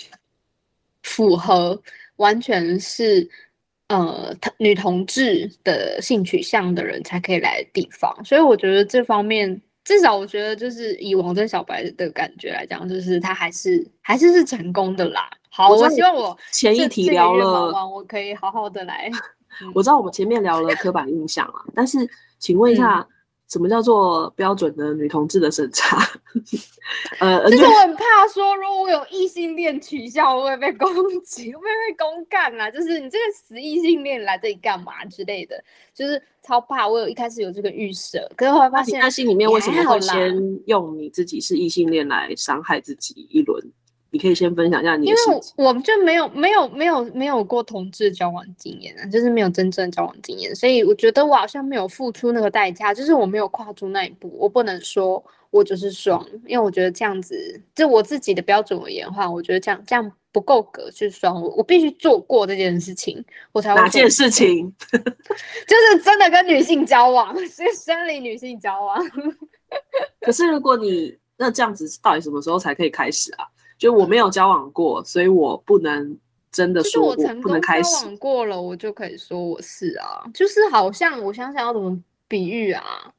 符合完全是呃同女同志的性取向的人才可以来的地方，所以我觉得这方面。至少我觉得，就是以王真小白的感觉来讲，就是他还是还是是成功的啦。好，我希望我前一题聊了我可以好好的来。我知道我们前面聊了刻板印象啊，但是请问一下，什么叫做标准的女同志的审查？呃，就是我很怕说，如果我有异性恋取向，我会被攻击，会被公干啦。就是你这个死异性恋来这里干嘛之类的，就是超怕。我有一开始有这个预设，可是后来发现那心里面为什么会先用你自己是异性恋来伤害自己一轮？你可以先分享一下你因为的事情。我我就没有没有没有没有过同志交往经验啊，就是没有真正交往经验，所以我觉得我好像没有付出那个代价，就是我没有跨出那一步，我不能说我就是双，因为我觉得这样子，就我自己的标准而言的话，我觉得这样这样不够格去双，我我必须做过这件事情，我才会哪件事情？就是真的跟女性交往，是生理女性交往。可是如果你那这样子，到底什么时候才可以开始啊？就我没有交往过，所以我不能真的就是说我不能开始。往过了，我就可以说我是啊，就是好像我想想要怎么比喻啊，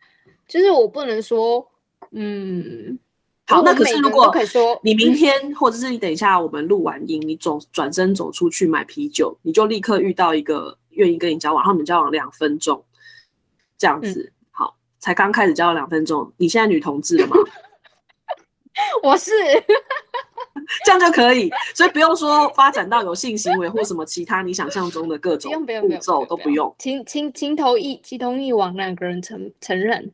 就是我不能说，嗯，好，那可是如果可以说你明天或者是你等一下我们录完音，你走转身走出去买啤酒，你就立刻遇到一个愿意跟你交往，他们交往两分钟，这样子，好，才刚开始交往两分钟，你现在女同志了吗？我是 这样就可以，所以不用说发展到有性行为或什么其他你想象中的各不种步骤都不用情情情投意情投意往两个人承承认。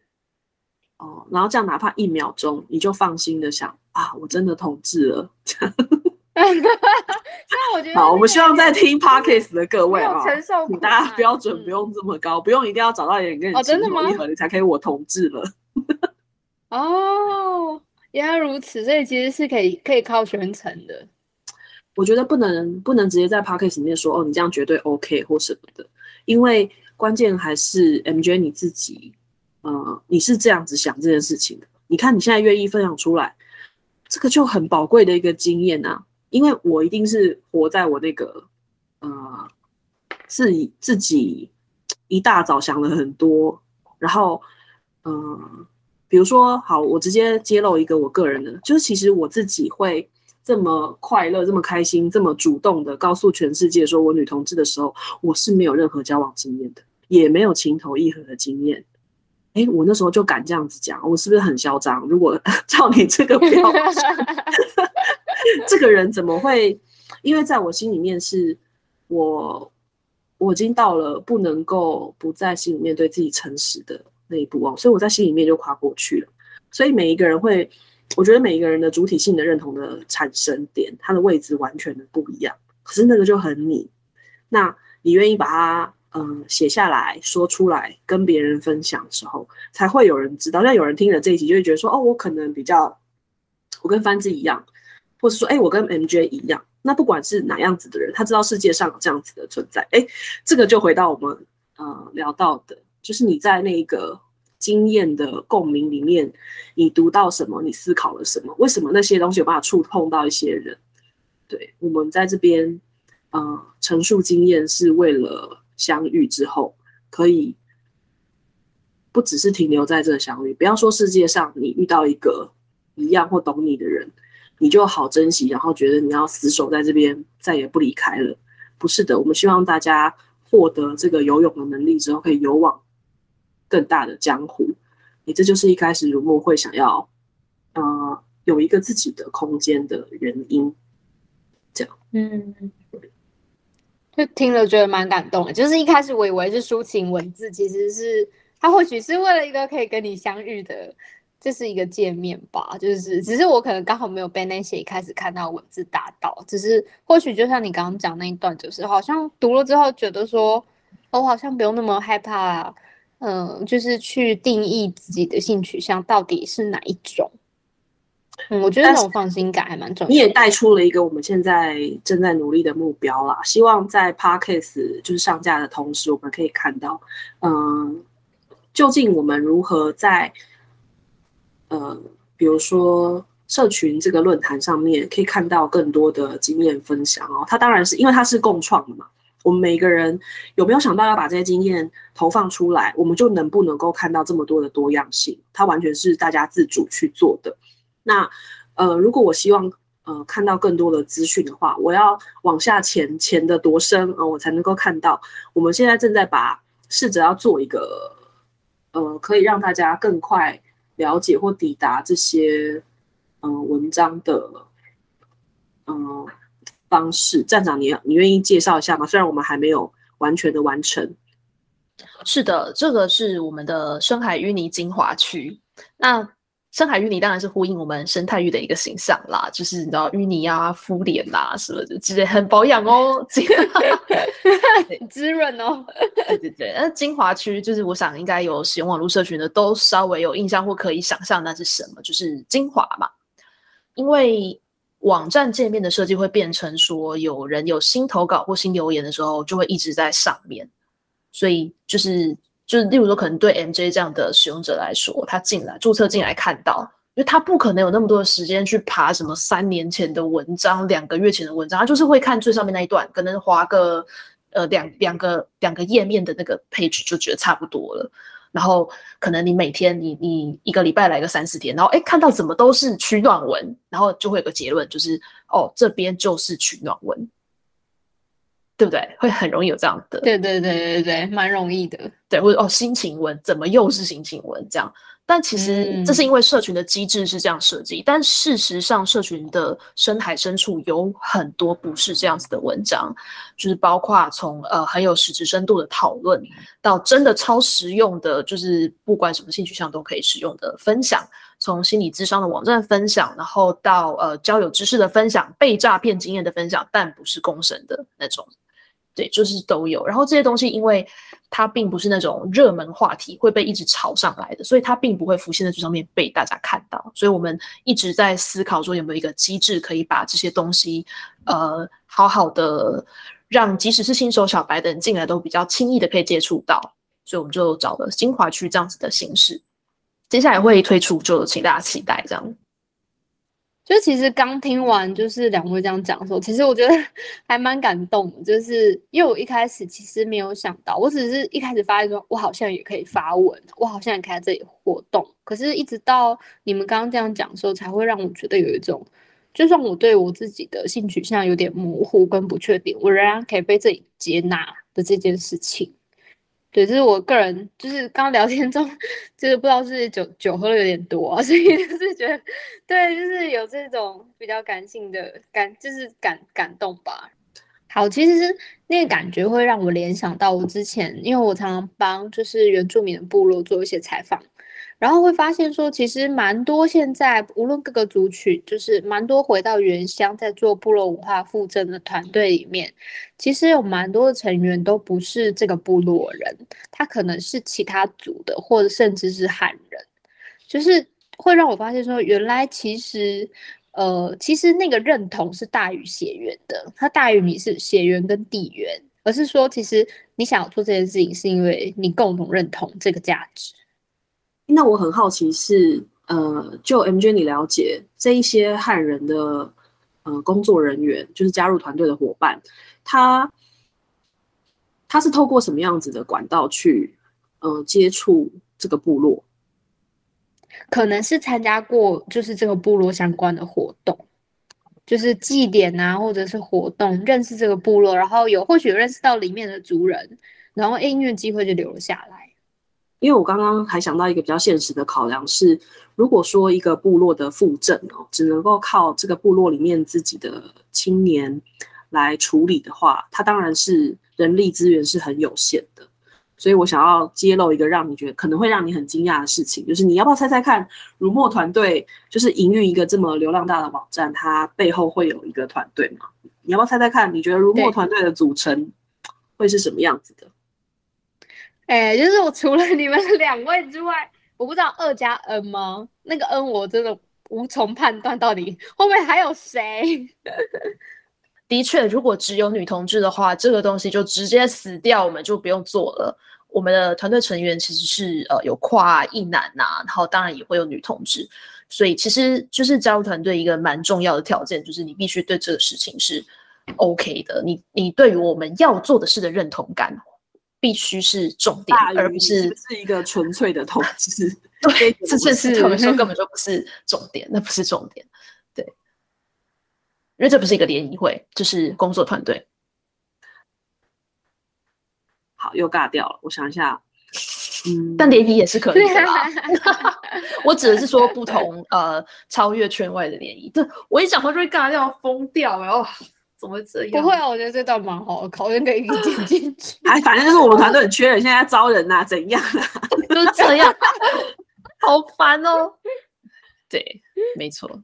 哦。然后这样哪怕一秒钟，你就放心的想啊，我真的同志了。虽然我觉得好，我们希望在在听 podcast 的各位啊，承受请大家难标准嗯不用这么高，不用一定要找到人跟你哦真的吗你才可以我同志了。哦，原来如此，所以其实是可以可以靠宣称的。我觉得不能不能直接在 podcast 里面说哦，你这样绝对 OK 或什么的，因为关键还是 MJ 你自己，呃，你是这样子想这件事情的。你看你现在愿意分享出来，这个就很宝贵的一个经验啊。因为我一定是活在我那个呃自己自己一大早想了很多，然后嗯、比如说好，我直接揭露一个我个人的，就是其实我自己会这么快乐、这么开心、这么主动的告诉全世界说我女同志的时候，我是没有任何交往经验的，也没有情投意合的经验。哎，我那时候就敢这样子讲，我是不是很嚣张？如果 照你这个标准，这个人怎么会？因为在我心里面是我我已经到了不能够不在心里面对自己诚实的那一步哦，所以我在心里面就跨过去了。所以每一个人会，我觉得每一个人的主体性的认同的产生点，它的位置完全的不一样。可是那个就很你，那你愿意把它嗯写下来说出来，跟别人分享的时候，才会有人知道。像有人听了这一集，就会觉得说，哦，我可能比较，我跟番子一样，或是说，哎，我跟 MJ 一样。那不管是哪样子的人，他知道世界上有这样子的存在。哎，这个就回到我们呃聊到的，就是你在那个经验的共鸣里面，你读到什么，你思考了什么，为什么那些东西有办法触碰到一些人？对，我们在这边呃陈述经验，是为了相遇之后可以不只是停留在这个相遇，不要说世界上你遇到一个一样或懂你的人，你就好珍惜，然后觉得你要死守在这边，再也不离开了。不是的，我们希望大家获得这个游泳的能力之后，可以游往更大的江湖。你这就是一开始如墨会想要呃有一个自己的空间的原因。这样嗯，就听了觉得蛮感动的。就是一开始我以为是抒情文字，其实是他或许是为了一个可以跟你相遇的，这是一个界面吧。就是只是我可能刚好没有被那些一开始看到文字打到，只是或许就像你刚刚讲那一段，就是好像读了之后觉得说，哦我好像不用那么害怕，嗯、就是去定义自己的性取向到底是哪一种。嗯，我觉得但是那种放心感还蛮重要的。你也带出了一个我们现在正在努力的目标啦。希望在 Podcast 就是上架的同时，我们可以看到，嗯，究竟我们如何在呃，比如说社群这个论坛上面，可以看到更多的经验分享哦。它当然是因为它是共创的嘛。我们每个人有没有想到要把这些经验投放出来，我们就能不能够看到这么多的多样性？它完全是大家自主去做的。那呃，如果我希望呃看到更多的资讯的话，我要往下潜潜的多深啊、呃，我才能够看到。我们现在正在把试着要做一个呃，可以让大家更快了解或抵达这些嗯、呃文章的嗯、方式。站长你，你愿意介绍一下吗？虽然我们还没有完全的完成。是的，这个是我们的深海淤泥精华区。那深海淤泥当然是呼应我们生态浴的一个形象啦，就是你知道淤泥啊、敷脸啊什么的，直接很保养哦。滋润哦。对对对，那精华区就是我想应该有使用网络社群的都稍微有印象或可以想象那是什么，就是精华嘛。因为网站界面的设计会变成说，有人有新投稿或新留言的时候，就会一直在上面，所以就是就是，例如说，可能对 MJ 这样的使用者来说，他进来注册进来看到，因为他不可能有那么多的时间去爬什么三年前的文章、两个月前的文章，他就是会看最上面那一段，可能划个呃两两个两个页面的那个 page 就觉得差不多了。然后可能你每天你你一个礼拜来个三四天，然后哎看到怎么都是取暖文，然后就会有个结论，就是哦这边就是取暖文。对不对？会很容易有这样的，对对对对对，蛮容易的。对，或者哦，心情文怎么又是心情文这样？但其实这是因为社群的机制是这样设计，但事实上社群的深海深处有很多不是这样子的文章，就是包括从呃很有实质深度的讨论，到真的超实用的，就是不管什么兴趣项都可以使用的分享，从心理智商的网站分享，然后到呃交友知识的分享，被诈骗经验的分享，但不是公审的那种。对，就是都有。然后这些东西，因为它并不是那种热门话题会被一直炒上来的，所以它并不会浮现在最上面被大家看到。所以我们一直在思考说，有没有一个机制可以把这些东西，呃，好好的让即使是新手小白的人进来都比较轻易的可以接触到。所以我们就找了精华区这样子的形式，接下来会推出，就请大家期待这样。就其实刚听完就是两位这样讲的时候，其实我觉得 还蛮感动的，就是因为我一开始其实没有想到，我只是一开始发现说，我好像也可以发文，我好像也可以在这里活动，可是一直到你们刚刚这样讲的时候，才会让我觉得有一种，就算我对我自己的性取向有点模糊跟不确定，我仍然可以被这里接纳的这件事情。对，这是我个人，就是刚聊天中，就是不知道是酒酒喝的有点多，所以就 是觉得，对，就是有这种比较感性的感，就是感感动吧。好，其实是那个感觉会让我联想到我之前，因为我常常帮就是原住民的部落做一些采访。然后会发现说，其实蛮多现在无论各个族群，就是蛮多回到原乡在做部落文化复振的团队里面，其实有蛮多的成员都不是这个部落人，他可能是其他族的，或者甚至是汉人，就是会让我发现说，原来其实，呃，其实那个认同是大于血缘的，它大于你是血缘跟地缘，而是说，其实你想要做这件事情，是因为你共同认同这个价值。那我很好奇是，呃，就 M J 你了解这一些汉人的呃工作人员，就是加入团队的伙伴，他他是透过什么样子的管道去呃接触这个部落？可能是参加过就是这个部落相关的活动，就是祭典啊，或者是活动，认识这个部落，然后有或许认识到里面的族人，然后音乐机会就留了下来。因为我刚刚还想到一个比较现实的考量是，如果说一个部落的复振哦，只能够靠这个部落里面自己的青年来处理的话，它当然是人力资源是很有限的。所以我想要揭露一个让你觉得可能会让你很惊讶的事情，就是你要不要猜猜看，如墨团队就是营运一个这么流量大的网站，它背后会有一个团队吗？你要不要猜猜看？你觉得如墨团队的组成会是什么样子的？哎，就是我除了你们两位之外，我不知道二加 N 吗？那个 N 我真的无从判断到底后面还有谁。的确，如果只有女同志的话，这个东西就直接死掉，我们就不用做了。我们的团队成员其实是呃有跨一男呐，然后当然也会有女同志，所以其实就是加入团队一个蛮重要的条件，就是你必须对这个事情是 OK 的，你你对于我们要做的事的认同感。必须是重点，而不是是一个纯粹的统治。对，这这是他们说根本就不是重点，那不是重点。对，因为这不是一个联谊会，这是工作团队。好，又尬掉了。我想一下，嗯，但联谊也是可以的啦。我指的是说不同呃超越圈外的联谊。这，我一讲话就会尬掉，疯掉，然后。怎么会这样？不会啊，我觉得这倒蛮好的，考验可以剪进去。哎，反正就是我们团队很缺人，现在招人呐，怎样啊？就这样，好烦哦。对，没错。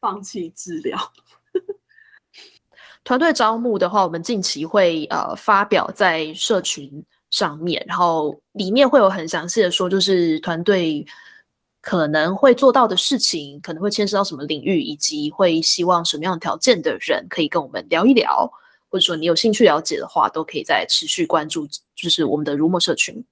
放弃治疗。团队招募的话，我们近期会呃发表在社群上面，然后里面会有很详细的说，就是团队。可能会做到的事情，可能会牵涉到什么领域，以及会希望什么样的条件的人可以跟我们聊一聊，或者说你有兴趣了解的话，都可以再持续关注，就是我们的如墨社群。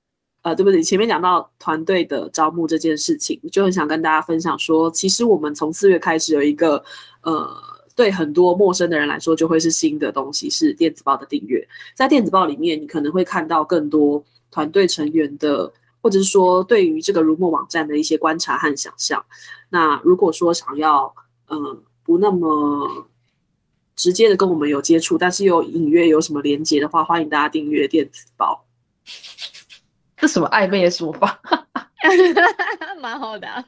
呃，对不对？前面讲到团队的招募这件事情，就很想跟大家分享说，其实我们从四月开始有一个，呃，对很多陌生的人来说就会是新的东西，是电子报的订阅。在电子报里面，你可能会看到更多团队成员的。或者是说，对于这个如墨网站的一些观察和想象，那如果说想要，嗯，不那么直接的跟我们有接触，但是又隐约有什么连接的话，欢迎大家订阅电子报。这什么暧昧的说法？蛮好的、啊。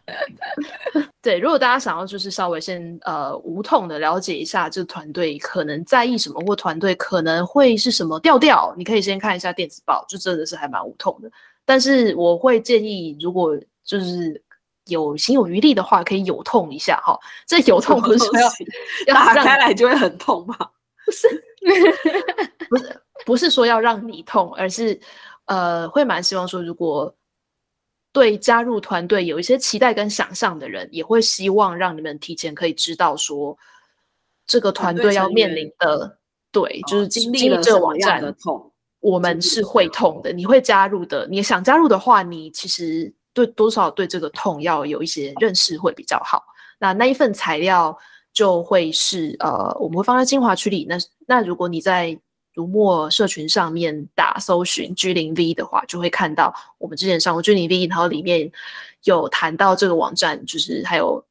对，如果大家想要就是稍微先呃无痛的了解一下这个团队可能在意什么，或团队可能会是什么调调，你可以先看一下电子报，就真的是还蛮无痛的。但是我会建议，如果就是有心有余力的话，可以有痛一下哈。这有痛不是说 要 要打让开来就会很痛吗？不是不是不是说要让你痛，而是呃会蛮希望说，如果对加入团队有一些期待跟想象的人，也会希望让你们提前可以知道说，这个团队要面临的对，就是哦经历了这个网站的痛？我们是会痛的。你会加入的，你想加入的话，你其实对多少对这个痛要有一些认识会比较好。那那一份材料就会是呃，我们会放在精华区里。那那如果你在如墨社群上面打搜寻 G 零 V 的话，就会看到我们之前上过 G 零 V，然后里面有谈到这个网站，就是还有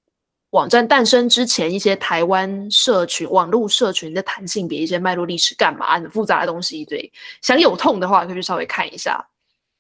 网站诞生之前一些台湾社群、网络社群的谈性别一些脉络历史干嘛很复杂的东西。对，想有痛的话，可以去稍微看一下。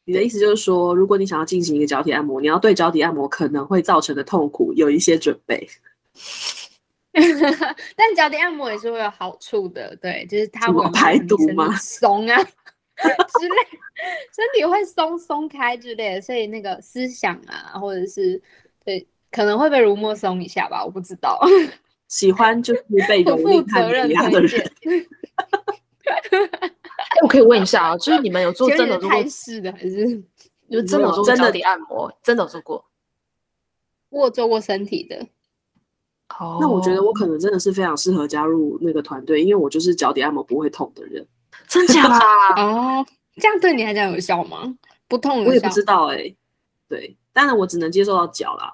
你的意思就是说，如果你想要进行一个脚底按摩，你要对脚底按摩可能会造成的痛苦有一些准备。但脚底按摩也是会有好处的，对，就是它会排毒吗松啊之类，身体会松松开之类的，所以那个思想啊，或者是对，可能会被如墨松一下吧，我不知道。喜欢就是被不负蹂躏和责任的推人 我可以问一下啊，就是你们有做真的做过太，是的，还是有 真的做真的脚底按摩，真的有做过。我有做过身体的？哦那我觉得我可能真的是非常适合加入那个团队，因为我就是脚底按摩不会痛的人。真假啦？哦，这样对你来讲有效吗？不痛有效我也不？知道哎、对，当然我只能接受到脚啦。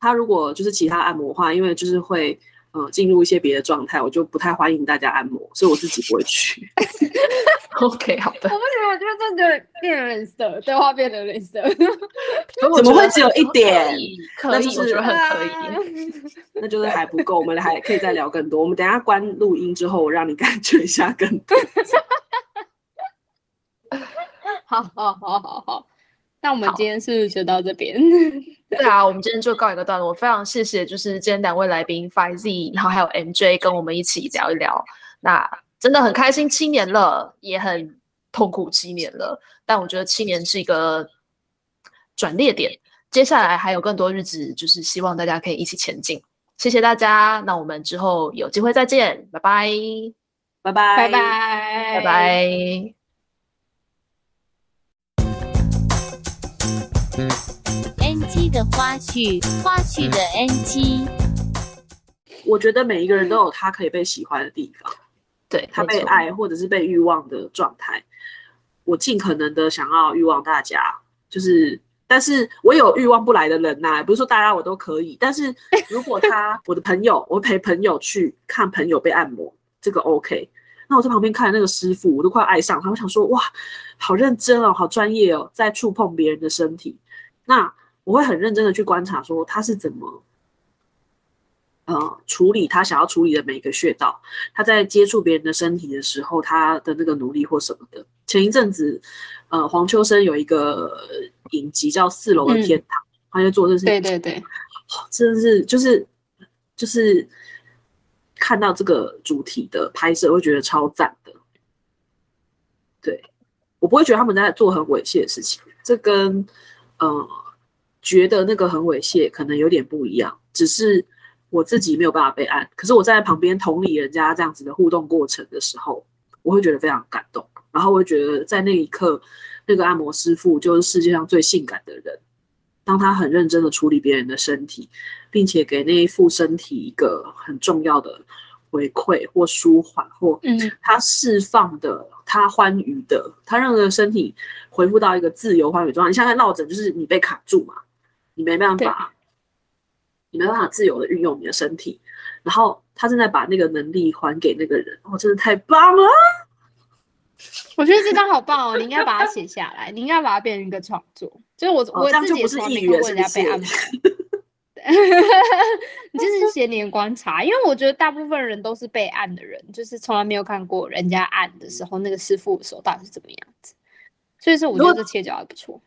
他如果就是其他按摩的话，因为就是会呃进入一些别的状态，我就不太欢迎大家按摩，所以我自己不会去。OK，好的我。不觉得，我觉得这个变成人设，对话变成人设，怎么会只有一点？可以，那就是我觉得很可以。以。那就是还不够，我们还可以再聊更多。我们等一下关录音之后，我让你感觉一下更多。好好好好好，那我们今天是不是就到这边？对啊，我们今天就告一个段落。非常谢谢，就是今天两位来宾 Five Z，然后还有 MJ 跟我们一起聊一聊。那真的很开心，七年了，也很痛苦，七年了。但我觉得七年是一个转捩点，接下来还有更多日子，就是希望大家可以一起前进。谢谢大家，那我们之后有机会再见，拜拜，拜拜，拜拜，拜拜。NG 的花絮，花絮的 NG。我觉得每一个人都有他可以被喜欢的地方，对，他被爱或者是被欲望的状态。我尽可能的想要欲望大家，就是，但是我有欲望不来的人呐、不是说大家我都可以，但是如果他 我的朋友，我陪朋友去看朋友被按摩，这个 OK。那我在旁边看那个师傅，我都快爱上他。我想说，哇，好认真哦，好专业哦，在触碰别人的身体。那我会很认真的去观察，说他是怎么，呃，处理他想要处理的每一个穴道。他在接触别人的身体的时候，他的那个努力或什么的。前一阵子，呃，黄秋生有一个影集叫《四楼的天堂》，他就做这事情，对对对，哦真的是就是就是看到这个主题的拍摄，会觉得超赞的。对我不会觉得他们在做很猥亵的事情，这跟嗯、呃觉得那个很猥亵可能有点不一样，只是我自己没有办法备案，可是我在旁边同理人家这样子的互动过程的时候，我会觉得非常感动，然后我会觉得在那一刻，那个按摩师傅就是世界上最性感的人。当他很认真的处理别人的身体，并且给那一副身体一个很重要的回馈或舒缓，或嗯他释放的、他欢愉的，他让这个身体恢复到一个自由欢愉状态。你像在落枕，就是你被卡住嘛，你没办法，你没办法自由的运用你的身体，然后他正在把那个能力还给那个人，哦，真的太棒了！我觉得这张好棒哦，你应该把它写下来，你应该把它变成一个创作。就是我、我自己不是议从来没看过员是不是人家被按摩，你就是闲年观察，因为我觉得大部分人都是被按的人，就是从来没有看过人家按的时候那个师傅的手到底是怎么样子，所以说我觉得这切角还不错。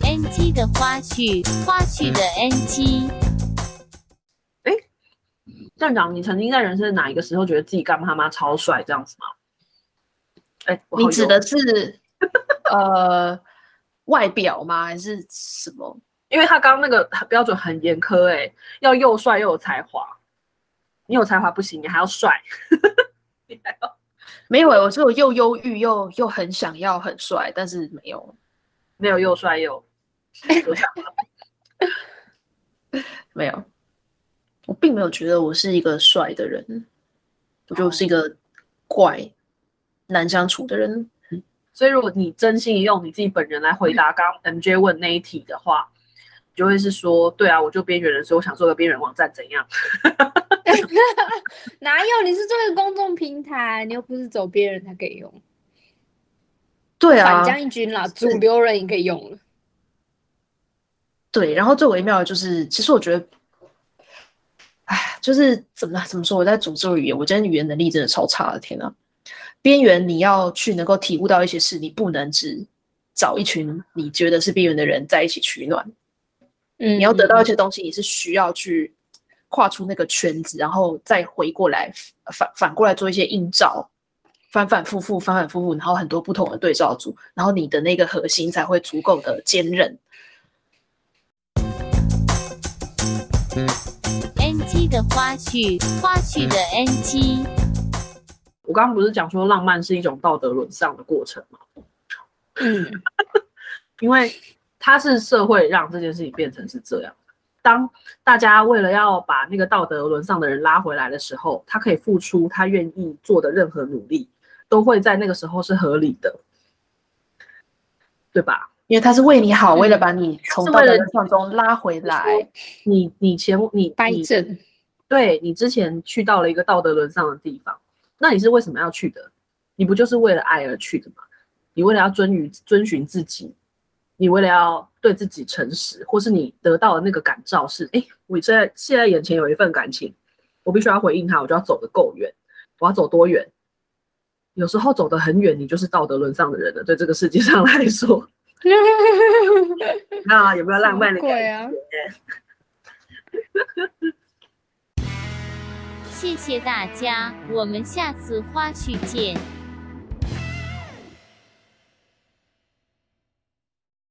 NG 的花絮，花絮的 NG。哎站长，你曾经在人生的哪一个时候觉得自己干妈妈超帅这样子吗？哎，你指的是呃外表吗？还是什么？因为他刚刚那个标准很严苛，哎，要又帅又有才华。你有才华不行，你还要帅，你还要没有、欸，我说我又忧郁又又很想要很帅，但是没有，没有又帅又 有才华。没有，我并没有觉得我是一个帅的人，我觉得我是一个怪、难相处的人。所以，如果你真心用你自己本人来回答 刚刚 MJ 问那一题的话，就会是说，对啊，我就边缘人，所以我想做个边缘网站，怎样？哪有？你是做一个公众平台，你又不是走别人才可以用。对啊反，将一军啦，主流人也可以用了。对，然后最微妙的就是，其实我觉得，哎，就是怎么怎么说，我在组织语言，我今天语言能力真的超差的，天呐！边缘你要去能够体悟到一些事，你不能只找一群你觉得是边缘的人在一起取暖，嗯，你要得到一些东西，你是需要去跨出那个圈子，然后再回过来反反过来做一些映照，反反复复，反反复复，然后很多不同的对照组，然后你的那个核心才会足够的坚韧。NG 的花絮，花絮的 NG。我刚刚不是讲说浪漫是一种道德沦丧的过程吗？嗯，因为它是社会让这件事情变成是这样。当大家为了要把那个道德沦丧的人拉回来的时候，他可以付出他愿意做的任何努力，都会在那个时候是合理的，对吧？因为他是为你好，为了嗯把你从道德沦丧中拉回来。你你前你掰你正。对你之前去到了一个道德沦丧的地方，那你是为什么要去的？你不就是为了爱而去的吗？你为了要遵于遵循自己，你为了要对自己诚实，或是你得到的那个感召是，哎，我现在现在眼前有一份感情，我必须要回应他，我就要走得够远，我要走多远？有时候走得很远，你就是道德沦丧的人了。对这个世界上来说，那有没有浪漫的感觉？谢谢大家，我们下次花絮见。